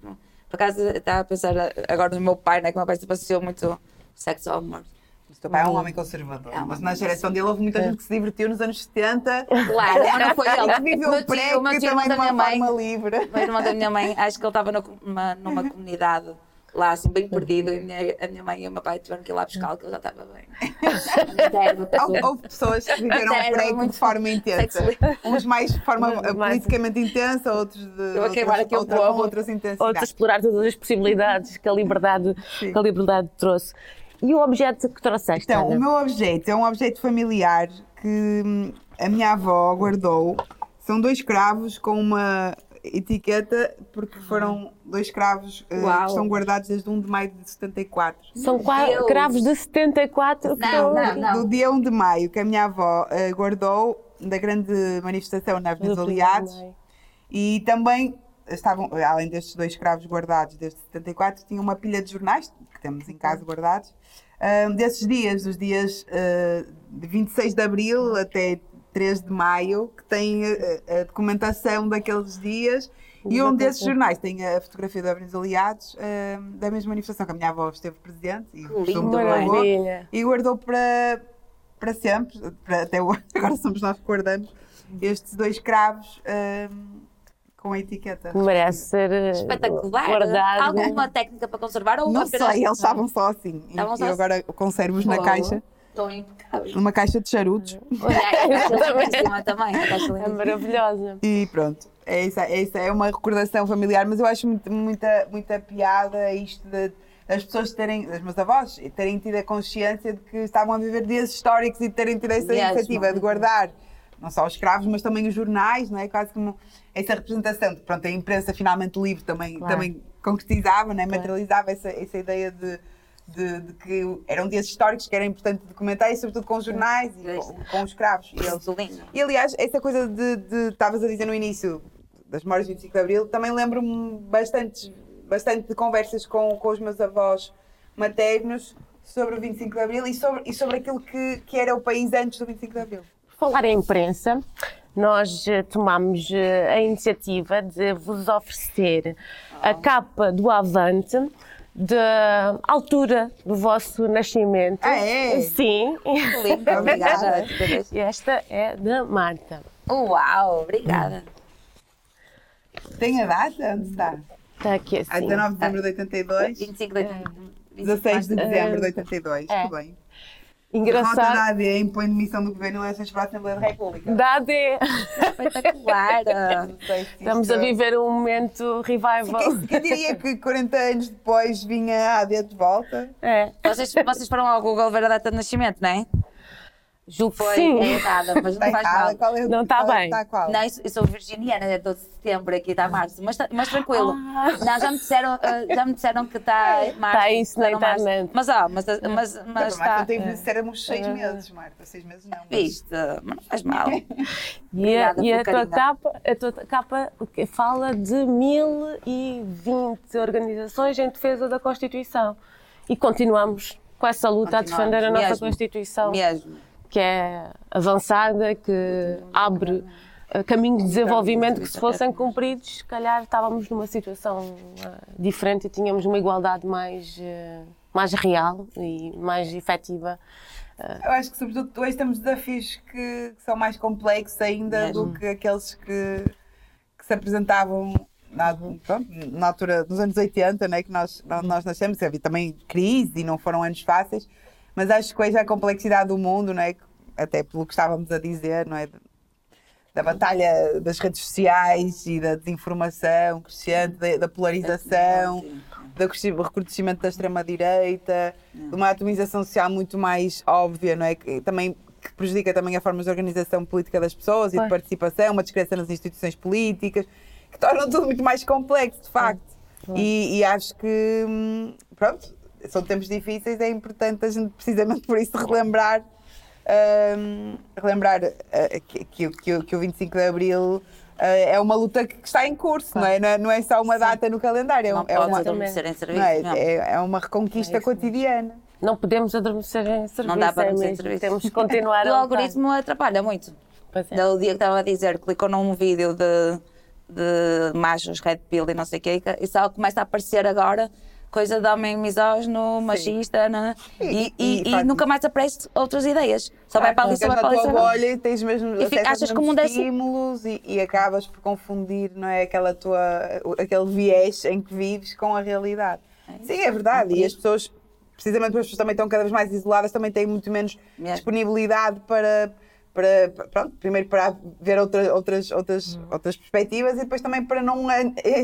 Por acaso, estava a pensar agora no meu pai, né? Que o meu pai se passou muito sexo ao amor. O teu pai é um homem conservador, É um mas na geração dele houve muita gente que se divertiu nos anos 70 Claro, não foi ele. [LAUGHS] que viveu O pré que também de uma minha mãe, forma livre. Meu irmão da minha mãe, acho que ele estava numa, numa comunidade lá assim bem perdido. E a minha, a minha mãe e o meu pai tiveram que ir lá buscar que eu já estava bem. [LAUGHS] Houve, houve pessoas que viveram o prego de forma intensa. [LAUGHS] Uns mais de forma Mais- politicamente intensa, outros de aquele outra, com outras intensidades. Outro explorar todas as possibilidades que a liberdade, que a liberdade trouxe. E o objeto que trouxeste? Então, Ana? o meu objeto é um objeto familiar que hum, a minha avó guardou. São dois cravos com uma etiqueta, porque foram dois cravos Uau. que estão guardados desde 1 de maio de 74. São Deus. cravos de 74 que Não, estão não, não. Do dia 1 de maio, que a minha avó eh, guardou da grande manifestação na Avenida dos Aliados. E também estavam, além destes dois cravos guardados desde 74, tinha uma pilha de jornais, que temos em casa guardados, ah, desses dias, dos dias ah, de 26 de abril até 3 de maio, que tem ah, a documentação daqueles dias. E um desses jornais tem a fotografia da Avenida dos Aliados, ah, da mesma manifestação que a minha avó esteve presente e gostou muito Maravilha. e guardou para, para sempre, para, até hoje, [LAUGHS] agora somos nós que guardamos, estes dois cravos ahm, com a etiqueta. Merece ser eh, Espetacular. guardado. Alguma técnica para conservar ou Não sei, eles estavam só assim. E Estavam só eu agora conservo-os na caixa, Estão impecáveis. numa caixa de charutos. Olha, é também. É maravilhosa. E pronto, é isso, é isso, é uma recordação familiar, mas eu acho muito- muita, muita piada isto de, das pessoas terem, das meus avós, terem tido a consciência de que estavam a viver dias históricos e terem tido essa Mesmo. iniciativa de guardar não só os escravos, mas também os jornais, não é? Quase como essa representação de, pronto, a imprensa finalmente livre também, Claro. também concretizava, não é? materializava essa, essa ideia de, de, de que eram dias históricos que era importante documentar e sobretudo com os jornais e com, com os escravos. E eles e aliás, essa coisa de estavas a dizer no início das memórias de 25 de Abril, também lembro-me bastante, bastante de conversas com, com os meus avós maternos sobre o 25 de Abril e sobre, e sobre aquilo que, que era o país antes do 25 de Abril. Falar em imprensa, nós eh, tomamos eh, a iniciativa de vos oferecer a capa do Avante da altura do vosso nascimento. Ah, é? Sim. Lindo, [LAUGHS] obrigada. E esta é da Marta. Uau, obrigada. Tem a data? Onde está? Está aqui A assim. 19 de dezembro de 82, 25 de 16 de dezembro de 82. É. Tudo bem. Engraçado. da AD impõe demissão do governo e eleições para a Assembleia da República. Da AD. Espetacular. Estamos a viver um momento revival. Quem, quem diria que 40 anos depois vinha a AD de volta? É. Vocês, vocês foram ao Google ver a data de nascimento, não é? Que Foi sim. é errada, mas Está não faz errada? mal. É, Não está é bem. Qual? Não, isso- eu sou virginiana, é 12 de setembro, aqui está março, mas, tá- mas tranquilo. Ah. Não, já me disseram, ah, já me disseram que está março. Tá isso na está no março. internet. Mas, ó, mas, mas, mas, Não, mas está. ontem éramos seis meses, Marta. Seis meses não. mas- Isto, mas não faz mal. [LAUGHS] E a, e a tua capa, a tua capa fala de 1020 organizações em defesa da Constituição. E continuamos com essa luta a defender a nossa mesmo, Constituição, Mesmo. Que é avançada, que abre eh, caminho de desenvolvimento que se fossem cumpridos, se calhar estávamos numa situação eh, diferente e tínhamos uma igualdade mais, eh, mais real e mais efetiva. Eu acho que, sobretudo, hoje temos desafios que, que são mais complexos ainda Mesmo. do que aqueles que, que se apresentavam na, pronto, na altura, nos anos 80, né, que nós, nós nascemos. Havia também crise e não foram anos fáceis, mas acho que hoje a complexidade do mundo, não é? até pelo que estávamos a dizer, não é? da batalha das redes sociais e da desinformação crescente, da, da polarização, do recrudescimento da extrema-direita, de uma atomização social muito mais óbvia, não é? Que também que prejudica também a forma de organização política das pessoas e de participação, uma descrença nas instituições políticas, que tornam tudo muito mais complexo, de facto. E, e acho que, hum, pronto, são tempos difíceis, é importante a gente, precisamente por isso, relembrar hum, relembrar eh, que, que, o- que, o- que o 25 de Abril eh, é uma luta que está em curso, não é? Não é, não é só uma data no calendário, é, Não um- é uma, adormecer em serviço. não é, não. é, é uma reconquista cotidiana. Não podemos adormecer em serviço. dá para é adormecer em serviço. Temos que continuar [LAUGHS] o algoritmo atrapalha muito. Pois é. Dia que estava a dizer, clicou num vídeo de, de machos, red pill e não sei o quê, e só começa a aparecer agora coisa de homem misógino, machista, né? e, E- e, e nunca mais aparece outras ideias. Só vai para ali, só vai para ali. só bolha e tens mesmo E fica- achas que o mundo é assim? estímulos e, e acabas por confundir não é, aquela tua, aquele viés em que vives com a realidade. Sim, é verdade. E as pessoas, precisamente porque as pessoas também estão cada vez mais isoladas, também têm muito menos disponibilidade para, para, pronto, primeiro para ver outra, outras, outras, outras perspectivas e depois também para não,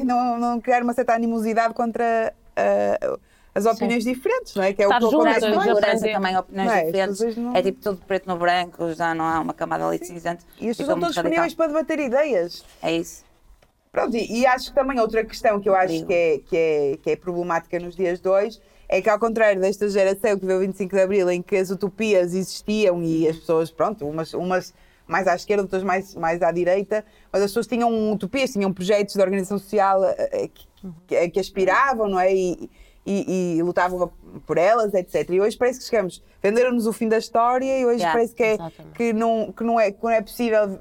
não, não criar uma certa animosidade contra eh, as opiniões diferentes, não é? Que é Estar o que juntas, acontece já mais. Aprender. também, opiniões Não é? As diferentes. pessoas não- É tipo tudo preto no branco, já não há uma camada ali de cinzento. E as pessoas estão disponíveis para debater ideias. É isso. Pronto, e, e acho que também outra questão que eu acho que é, que, é, que é problemática nos dias de hoje é que, ao contrário desta geração que viveu o 25 de Abril, em que as utopias existiam e as pessoas, pronto, umas, umas mais à esquerda, outras mais, mais à direita, mas as pessoas tinham utopias, tinham projetos de organização social eh, eh, que, que, que aspiravam, não é? E, e, e lutavam por elas, etc. E hoje parece que chegamos, venderam-nos o fim da história e hoje Yeah, parece que, é, que, não, que, não é, que não é possível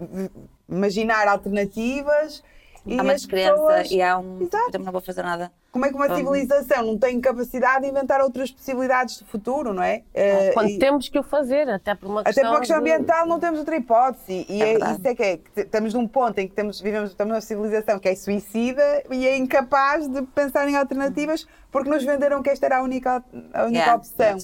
imaginar alternativas. E há uma as descrença pessoas- e há um. Exato. Também não vou fazer nada. Como é que uma civilização não tem capacidade de inventar outras possibilidades de futuro, não é? Eh, Quando e- temos que o fazer, até por uma até questão. por uma questão de- ambiental não temos outra hipótese. E É é, isso é que é. Estamos num ponto em que temos, vivemos, estamos numa civilização que é suicida e é incapaz de pensar em alternativas porque nos venderam que esta era a única, a única Yeah. opção.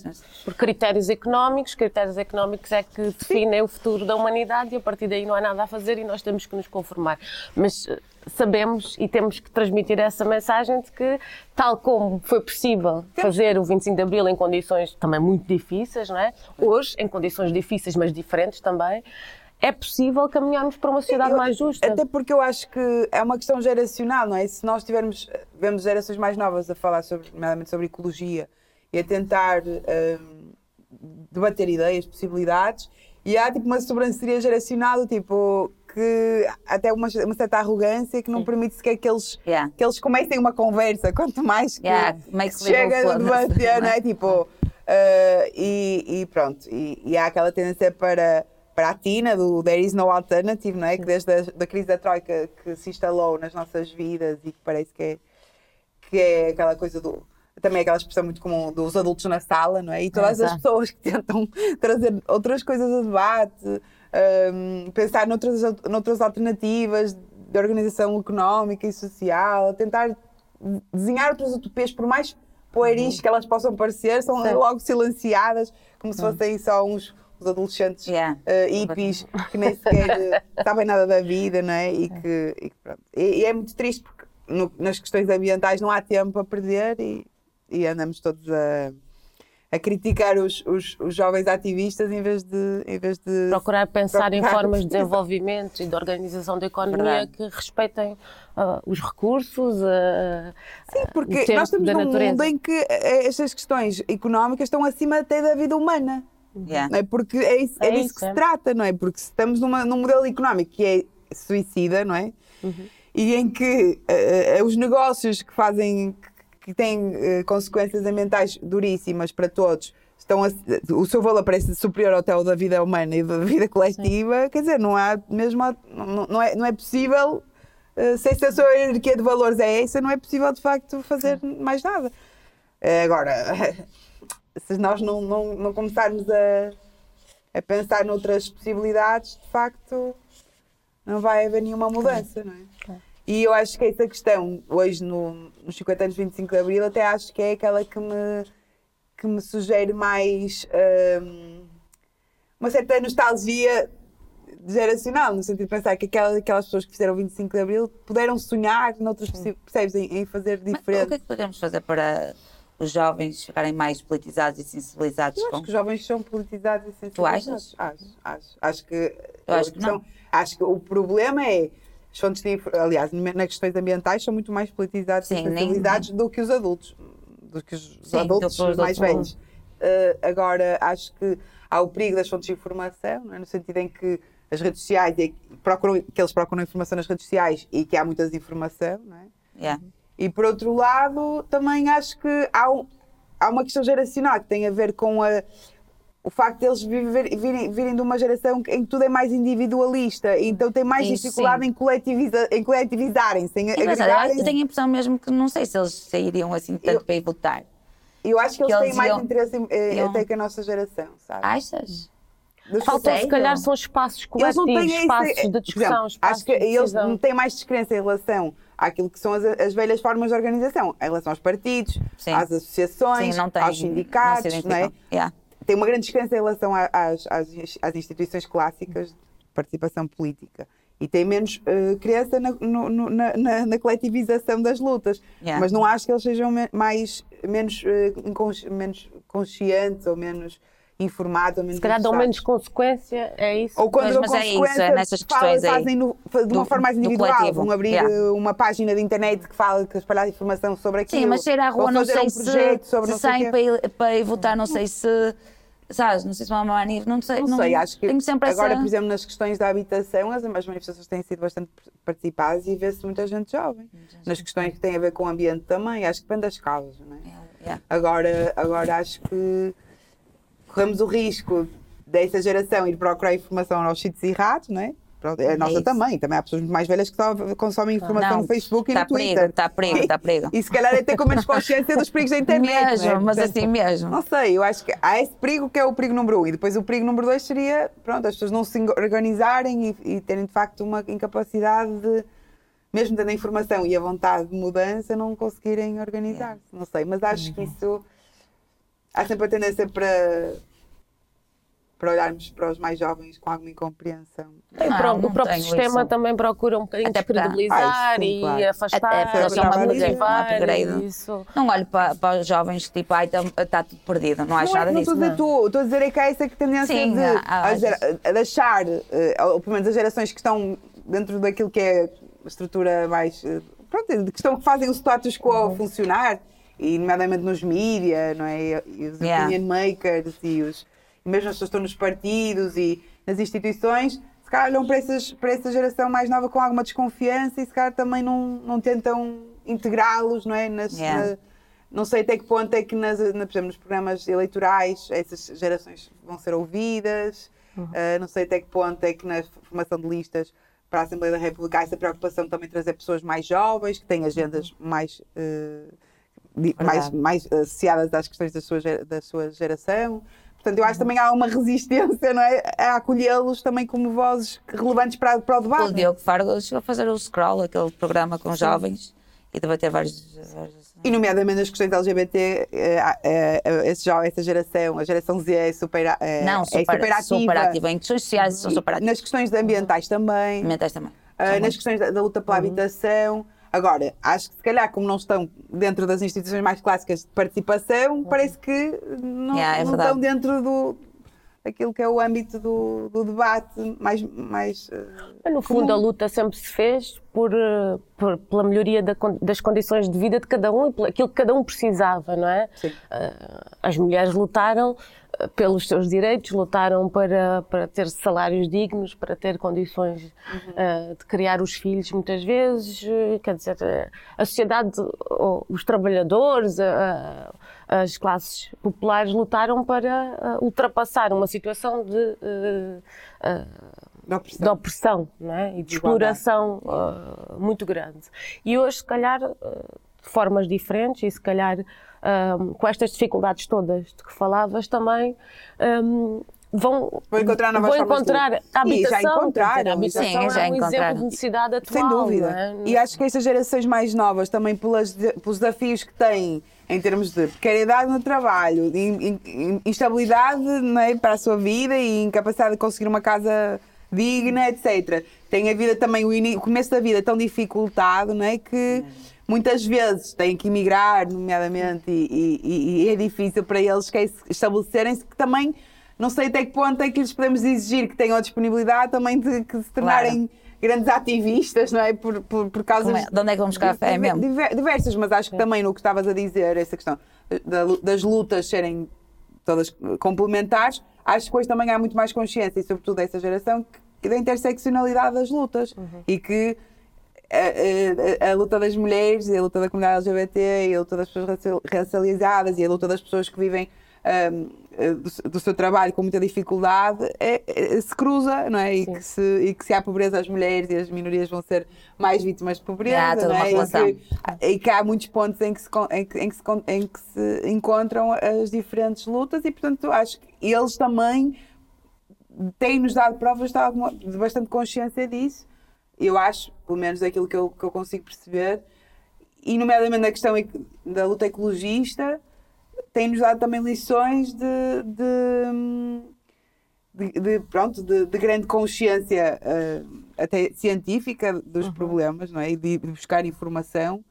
Por critérios económicos, critérios económicos é que definem o futuro da humanidade e a partir daí não há nada a fazer e nós temos que nos conformar. Mas eh, sabemos e temos que transmitir essa mensagem de que, tal como foi possível fazer o 25 de Abril em condições também muito difíceis, não é? Hoje, em condições difíceis, mas diferentes também, é possível caminharmos para uma sociedade Eu- mais justa. Até porque eu acho que é uma questão geracional, não é? Se nós tivermos, vemos gerações mais novas a falar sobre, nomeadamente sobre ecologia e a tentar hum, debater ideias, possibilidades, e há tipo uma sobranceria geracional, do tipo, que até uma, uma certa arrogância que não permite sequer que eles, Yeah. que eles comecem uma conversa, quanto mais que, Yeah, meio que chega a debater, não é? é? Tipo, eh, e, e pronto, e, e há aquela tendência para, para a Tina, do There is no alternative, não é? Que desde a da crise da Troika que se instalou nas nossas vidas e que parece que é, que é aquela coisa do. Também aquela expressão muito comum dos adultos na sala, não é? E todas as Exato. pessoas que tentam [LAUGHS] trazer outras coisas a debate, hum, pensar noutras, noutras alternativas de organização económica e social, tentar desenhar outras utopias, por mais pueris que elas possam parecer, são Sim. logo silenciadas, como se fossem só uns, adolescentes Yeah. eh, hippies que nem sequer [LAUGHS] eh, sabem nada da vida, não é? E, que, e, que pronto. E- e é muito triste porque no- nas questões ambientais não há tempo a perder e, e andamos todos a, a criticar os, os, os jovens ativistas em vez de. Em vez de procurar pensar em procurar- formas de [LAUGHS] desenvolvimento e de organização da economia Verdade. que respeitem ah, os recursos, ah, Sim, o porque tempo nós estamos num natureza. mundo em que eh, estas questões económicas estão acima até da vida humana. Yeah. Não é? Porque é, isso, é, É disso isso, que é. se trata, não é? Porque se estamos numa, num modelo económico que é suicida, não é? Uhum. E em que eh, os negócios que fazem, que- têm eh, consequências ambientais duríssimas para todos, estão a- o seu valor parece superior ao teu da vida humana e da vida coletiva, quer dizer, não há mesmo, não, não, é, não é possível, eh, se essa sua hierarquia de valores é essa, não é possível de facto fazer mais nada. Eh, Agora, [LAUGHS] se nós não, não, não começarmos a, a pensar noutras possibilidades, de facto, não vai haver nenhuma mudança, não é? E eu acho que essa questão, hoje no, nos 50 anos de 25 de Abril, até acho que é aquela que me, que me sugere mais hum, uma certa nostalgia geracional, no sentido de pensar que aquelas, aquelas pessoas que fizeram o 25 de Abril puderam sonhar noutras percebes, em, em fazer Mas diferente. o que é que podemos fazer para os jovens ficarem mais politizados e sensibilizados Eu com acho que os jovens são politizados e sensibilizados. Tu achas? Acho, acho. Acho que, Eu acho que não. acho que o problema é as fontes de, aliás, nas questões ambientais são muito mais politizados e Sim, nem- sensibilizados do que os adultos, do que os Sim, adultos os mais velhos. Uh, agora, acho que há o perigo das fontes de informação, é? no sentido em que as redes sociais, que procuram, que eles procuram informação nas redes sociais e que há muita desinformação, não é? Yeah. E por outro lado, também acho que há, um- há uma questão geracional que tem a ver com a- o facto de eles viver- virem, virem de uma geração em que tudo é mais individualista, então tem mais Isso, dificuldade sim. em, coletiviza, em coletivizarem-se, em olha, eu tenho a impressão mesmo que não sei se eles sairiam assim tanto Eu- para ir votar. Eu acho que eles que têm eles mais iam- interesse em- eh, iam- até que a nossa geração, sabe? Achas? Faltam, se calhar, são espaços Eles não coletivos, têm esse- espaços eh, de por discussão, exemplo, espaços Acho que de eles não têm mais descrença em relação àquilo que são as, as velhas formas de organização, em relação aos partidos, Sim. às associações, Sim, não tem- aos sindicatos, não não é? Yeah. Tem uma grande descrença em relação às, às, às instituições clássicas de participação política e tem menos eh, crença na, no- na- na- na coletivização das lutas. Yeah. Mas não acho que eles sejam me- mais, menos, incons- menos conscientes ou menos informados ou menos Se calhar dão menos consequência, é isso? Ou quando Pois, dão mas é isso, consequência, é nessas fala- questões aí. fazem no- de uma Do- forma mais individual. Vão abrir Yeah. uma página de internet que fala, que espalhar informação sobre aquilo. Sim, mas sair à rua não sei um projeto se, sobre se não sei para ir, para ir votar, não sei se. Sabes, não sei se vão uma manif, não sei. Não, sei, acho que tenho sempre agora, essa... por exemplo, nas questões da habitação, as, as manifestações têm sido bastante participadas e vê-se muita gente jovem. Nas questões que têm a ver com o ambiente também, acho que depende das causas, não é? Yeah. Agora, agora acho que corremos o risco dessa geração ir procurar informação aos sítios errados, não é? É a nossa isso. também. Também há pessoas mais velhas que só consomem informação Não, no Facebook e tá no Twitter. perigo, tá perigo, tá perigo. E se calhar até com menos consciência dos perigos da internet. Mesmo, não é? mas Portanto, assim mesmo. Não sei, eu acho que há esse perigo que é o perigo número um. E depois o perigo número dois seria, pronto, as pessoas não se organizarem e, e terem de facto uma incapacidade de, mesmo tendo a informação e a vontade de mudança, não conseguirem organizar-se. Não sei, mas acho que isso há sempre a tendência para, para olharmos para os mais jovens com alguma incompreensão. O Não, não o próprio sistema isso. também procura um bocadinho Até descredibilizar Ah, e claro. afastar, Até porque eles são uma upgrade. Não olho para, para os jovens tipo, ai, está tudo perdido. Não acho não, é- nada não disso. estou a dizer tu, estou a dizer é que há essa tendência Sim, de, há- há- a gera- a deixar, eh, ou pelo menos as gerações que estão dentro daquilo que é a estrutura mais. eh, Pronto, de que estão que fazem o status quo Uhum. funcionar, e nomeadamente nos mídia, não é? E os Yeah. opinion makers e, os, e mesmo as pessoas que estão nos partidos e nas instituições, se calhar olham para, essas, para essa geração mais nova com alguma desconfiança e se calhar também não, não tentam integrá-los, não é? Nas, Yeah. na- não sei até que ponto é que, nas, na- por exemplo, nos programas eleitorais essas gerações vão ser ouvidas, Uh, não sei até que ponto é que na formação de listas para a Assembleia da República há essa preocupação também de trazer pessoas mais jovens, que têm agendas mais, uh, mais, mais associadas às questões da sua, da sua geração. Portanto, eu acho que também há uma resistência não é? a acolhê-los também como vozes relevantes para, para o O debate. Diogo Fargo chegou a fazer o Scroll, aquele programa com jovens, e debater vários. vários- E, nomeadamente, as questões LGBT, eh, eh, eh, essa geração, a geração Z é super, eh, Não, é super, super ativa. super ativa. Em questões sociais são super ativas. Nas questões ambientais também. Mentais também. Uh, nas questões da, da luta Uhum. pela habitação. Agora, acho que se calhar, como não estão dentro das instituições mais clássicas de participação, parece que não, Uhum. Yeah, é não estão dentro do daquilo que é o âmbito do, do debate mais. mais uh, Mas, No fundo, a luta sempre se fez por, eh, por- pela melhoria da das condições de vida de cada um e pelo aquilo que cada um precisava, não é? Sim. Eh, As mulheres lutaram eh, pelos seus direitos, lutaram para, para ter salários dignos, para ter condições eh, de criar os filhos muitas vezes. eh, Quer dizer, eh, a sociedade, os trabalhadores, a- a- as classes populares lutaram para ultrapassar uma situação de. eh, eh, da opressão. de opressão não é? e de exploração muito grande. E hoje, se calhar, de formas diferentes e se calhar ah, com estas dificuldades todas de que falavas também, ah, vão, Vão encontrar novas vão formas de- encontrar a E já habitação. encontraram, a habitação sim, é já um encontraram. exemplo de necessidade atual. Sem dúvida. é? E acho que estas gerações mais novas, também pelas, pelos desafios que têm em termos de precariedade no trabalho, de in- in- instabilidade é, para a sua vida e incapacidade de conseguir uma casa digna, etc. Tem a vida também, o, ini- o começo da vida tão dificultado, não é? Que muitas vezes têm que emigrar, nomeadamente, e, e- e é difícil para eles que é estabelecerem-se que também. Não sei até que ponto é que lhes podemos exigir que tenham a disponibilidade também de que se tornarem grandes ativistas, não é? Por, por, por causa é? De onde é que vamos buscar fé Diver- mesmo? diver- Diversas, mas acho que também no que estavas a dizer, essa questão das lutas serem todas complementares, acho que hoje também há muito mais consciência, e sobretudo dessa geração, que, da interseccionalidade das lutas. E que a, a- a luta das mulheres, e a luta da comunidade LGBT, e a luta das pessoas racial- racializadas, e a luta das pessoas que vivem ahm, eh, do, do seu trabalho com muita dificuldade, é- é- se cruza, não é? E que, se, e que se há pobreza, as mulheres e as minorias vão ser mais vítimas de pobreza, toda não é? E que- e que há muitos pontos em que, se, em, que, em que se em que se encontram as diferentes lutas e, portanto, acho que eles também têm-nos dado provas de, alguma- de bastante consciência disso eu acho, pelo menos daquilo que eu, que eu consigo perceber, e nomeadamente na questão da luta ecologista, tem-nos dado também lições de, de, de- de, pronto, de, de grande consciência eh, até científica dos problemas não é? e de, buscar informação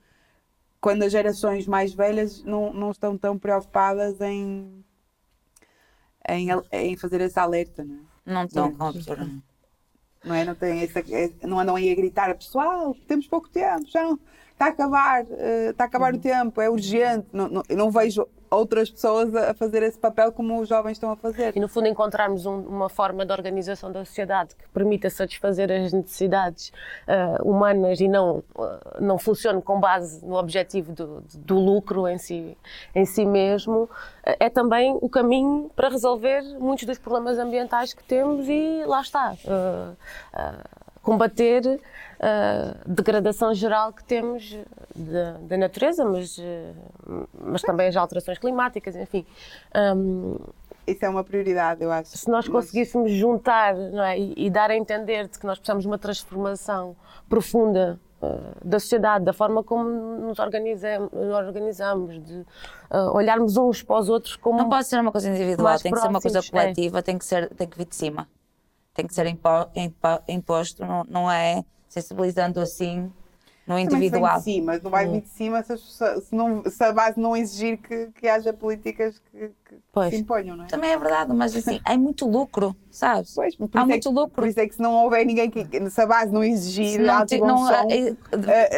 quando as gerações mais velhas não, não estão tão preocupadas em, em, em fazer esse alerta. Não é? Não estão Sim. Não, é? não, tem essa, é- não andam aí a gritar pessoal, temos pouco tempo, já não, está a acabar, eh, está a acabar o tempo, é urgente. Não, não, eu não vejo outras pessoas a fazer esse papel como os jovens estão a fazer. E, no fundo, encontrarmos um- uma forma de organização da sociedade que permita satisfazer as necessidades ah, humanas e não, ah, não funcione com base no objetivo do, do lucro em si, em si mesmo, ah, é também o caminho para resolver muitos dos problemas ambientais que temos e lá está. Ah, ah, combater a degradação geral que temos da, natureza, mas, eh, mas também as alterações climáticas, enfim. Hum, Isso é uma prioridade, eu acho. se nós Mas- conseguíssemos juntar não é, e, e dar a entender de que nós precisamos de uma transformação profunda eh, da sociedade, da forma como nos organizam- organizamos, de eh, olharmos uns para os outros como Não pode ser uma coisa individual, tem que ser uma coisa é. coletiva, tem, que ser, tem que vir de cima. Tem que ser impo- impo- imposto, não, não é sensibilizando assim no Também se vem individual. de cima, não vai vir de cima se, se não- se a base não exigir que, que haja políticas que, que se imponham, não é? Também é verdade, mas assim, há muito lucro, sabes? Pois, por há é muito que- lucro. Por isso é que se não houver ninguém que, se a base não exigir não alto e não- som, é-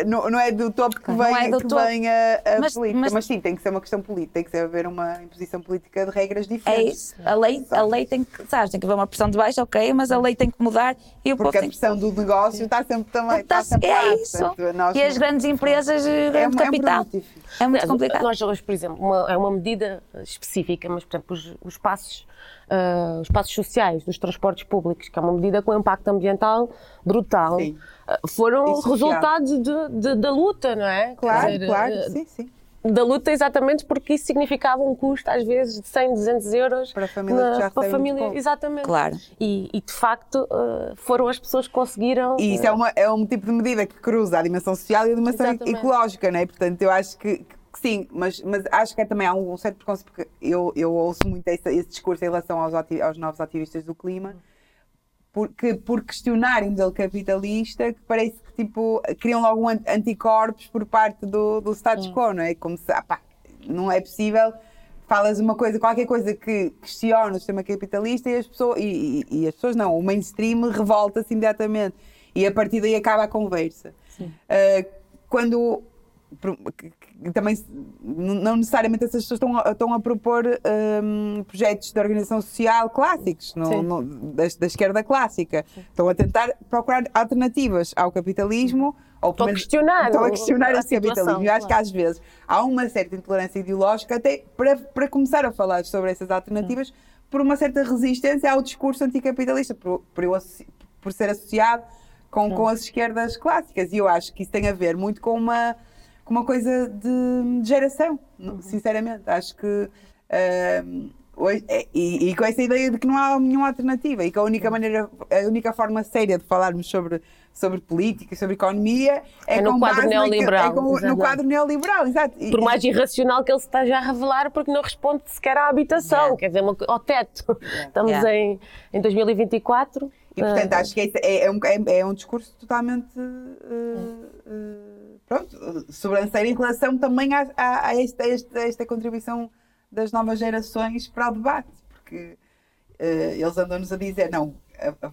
eh, não, não é do topo que vem, é que topo. vem a, a Mas- política. mas- Mas, sim, tem que ser uma questão política, tem que haver uma imposição política de regras É diferentes. isso. A lei, a lei tem que, sabes, tem que haver uma pressão de baixo, ok, mas a lei tem que mudar e o povo Porque a tem que. pressão do negócio está sempre também. Tá- Está sempre é lá, isso. portanto, nós E as grandes empresas, eh, é, grande um- é capital. produto difícil. É muito complicado. Nós hoje, por exemplo, uma, é uma medida específica, mas, por exemplo, os, os passos, ah, os passos sociais dos transportes públicos, que é uma medida com impacto ambiental brutal, Sim. ah, foram resultados de- de- da luta, não é? Claro, dizer, claro, ah, sim, sim. da luta exatamente porque isso significava um custo às vezes de 100, 200 euros Para famílias que já para muito família, exatamente Claro. e, e, de facto eh, foram as pessoas que conseguiram E isso é, uma, é um tipo de medida que cruza a dimensão social e a dimensão Exatamente. ecológica, não é? Portanto, eu acho que, que sim, mas, mas acho que é também há um, certo preconceito, porque eu, eu ouço muito esse, esse discurso em relação aos, aos novos ativistas do clima, porque, por questionarem o modelo capitalista, que parece que tipo, criam logo um an- anticorpos por parte do, do status quo, não é? Como se, ah, pá, não é possível. Falas uma coisa, qualquer coisa que questiona o sistema capitalista e as pessoas, e, e- e as pessoas não, o mainstream revolta-se imediatamente e a partir daí acaba a conversa. Ah, quando também não necessariamente essas pessoas estão a, estão a propor hum, projetos de organização social clássicos, no- Sim. no- da, da esquerda clássica. Estão a tentar procurar alternativas ao capitalismo. Ou Estão a menos- questionar Estão a questionar a esse capitalismo. Eu acho que às vezes há uma certa intolerância ideológica até para, para começar a falar sobre essas alternativas por uma certa resistência ao discurso anticapitalista, por, por, eu por ser associado com, com as esquerdas clássicas. E eu acho que isso tem a ver muito com uma, com uma coisa de, de geração, Uhum. sinceramente. Acho que. ahm, hoje- é- e, e com essa ideia de que não há nenhuma alternativa e que a única maneira, a única forma séria de falarmos sobre, sobre política sobre economia é, É no quadro naquele- neoliberal, é com- no quadro neoliberal, exato. Por mais irracional que ele se esteja a revelar porque não responde sequer à habitação Yeah. quer dizer, ao teto estamos Yeah. em, em 2024 E portanto ah, acho que é, é um, é, é um discurso totalmente eh, eh, pronto, sobranceiro em relação também a, a, a esta, a esta, a esta contribuição das novas gerações para o debate, porque eh, eles andam-nos a dizer, não,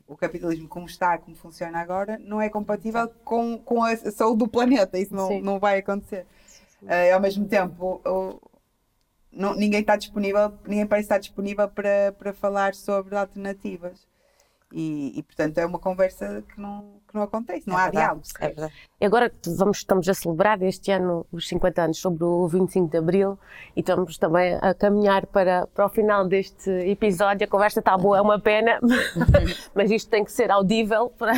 o capitalismo como está, como funciona agora, não é compatível com, com a saúde do planeta, isso não, Sim. não vai acontecer. Eh, ao mesmo tempo, o- não- ninguém está disponível, ninguém parece estar disponível para, para falar sobre alternativas. E, e, portanto é uma conversa que não, que não acontece, não É há verdade, diálogo. É verdade. E agora que vamos, estamos a celebrar este ano os 50 anos sobre o 25 de Abril e estamos também a caminhar para, para o final deste episódio. A conversa está boa, é uma pena, [LAUGHS] mas isto tem que ser audível. Para...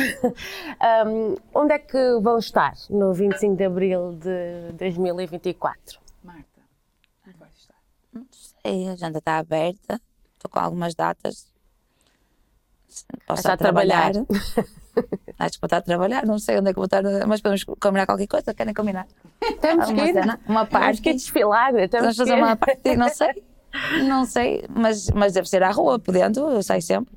Um, onde é que vão estar no 25 de Abril de 2024? Marta, não vai estar. Não sei, a agenda está aberta, estou com algumas datas. Posso Está estar a trabalhar. [LAUGHS] Acho que vou estar a trabalhar, não sei onde é que vou estar, mas podemos combinar qualquer coisa, querem combinar? Temos que ir. cena? Uma Temos que ir parte. desfilar. Vamos Temos fazer uma parte, não sei. [LAUGHS] Não sei, mas, mas deve ser à rua, podendo, eu saio sempre.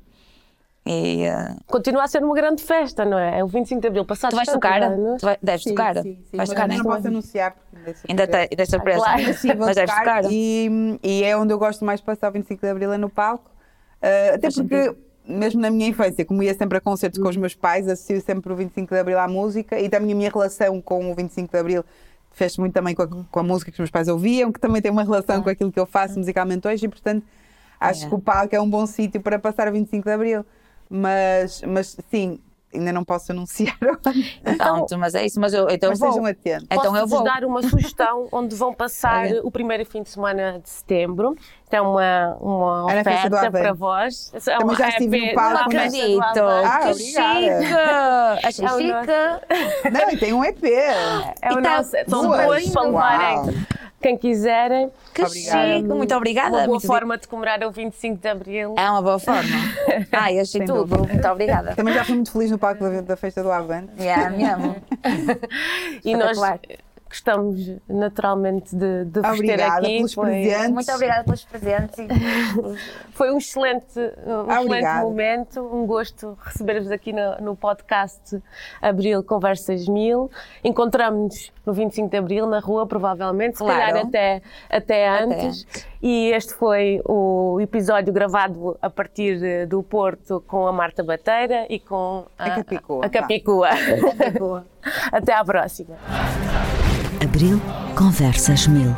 E eh, Continua a ser uma grande festa, não é? É o 25 de Abril, passado tu vais tocar? Tu vai- deves Sim, tocar? sim, sim, Vais mas tocar, ainda né? não posso anunciar ainda é Ainda surpresa. tem, tem surpresa. claro. Sim, vou mas deves tocar. E, e é onde eu gosto mais de passar o 25 de Abril é no palco. Uh, até Faz porque, mesmo na minha infância, como ia sempre a concertos com os meus pais, associo sempre o 25 de Abril à música e também a minha relação com o 25 de Abril fez muito também com a, com a música que os meus pais ouviam, que também tem uma relação com aquilo que eu faço musicalmente hoje e, portanto, acho É. que o palco é um bom sítio para passar o 25 de Abril. Mas, mas sim, ainda não posso anunciar. Pronto, mas é isso, mas eu então mas vou. sejam atentos. Então eu vou. dar uma sugestão [LAUGHS] onde vão passar o primeiro fim de semana de setembro. Então, uma, uma oferta para vós. É Também uma já estive no palco, Não festa do acredito! Ah, que obrigada. chique! É chique! não, e tem um EP. É o Então, nosso. São duas. duas para levarem. Quem quiserem. Que Obrigada. chique! Muito obrigada! Uma boa muito forma de comemorar o 25 de Abril. É uma boa forma. [LAUGHS] Ai, achei Sem tudo. dúvida. Muito obrigada. Também já fui muito feliz no palco da, da festa do Avante. Yeah, me amo. E nós. Gostamos naturalmente de, de vos ter aqui. pelos Foi, presentes. Muito obrigada pelos presentes. [LAUGHS] foi um excelente, um excelente momento, um gosto receber-vos aqui no, no podcast Abril Conversas Mil. Encontramos-nos no 25 de Abril na rua, provavelmente, se Claro. calhar até, até Até antes. E este foi o episódio gravado a partir do Porto com a Marta Bateira e com A Capicua, A Capicua. [LAUGHS] até à próxima. Abril Conversas Mil.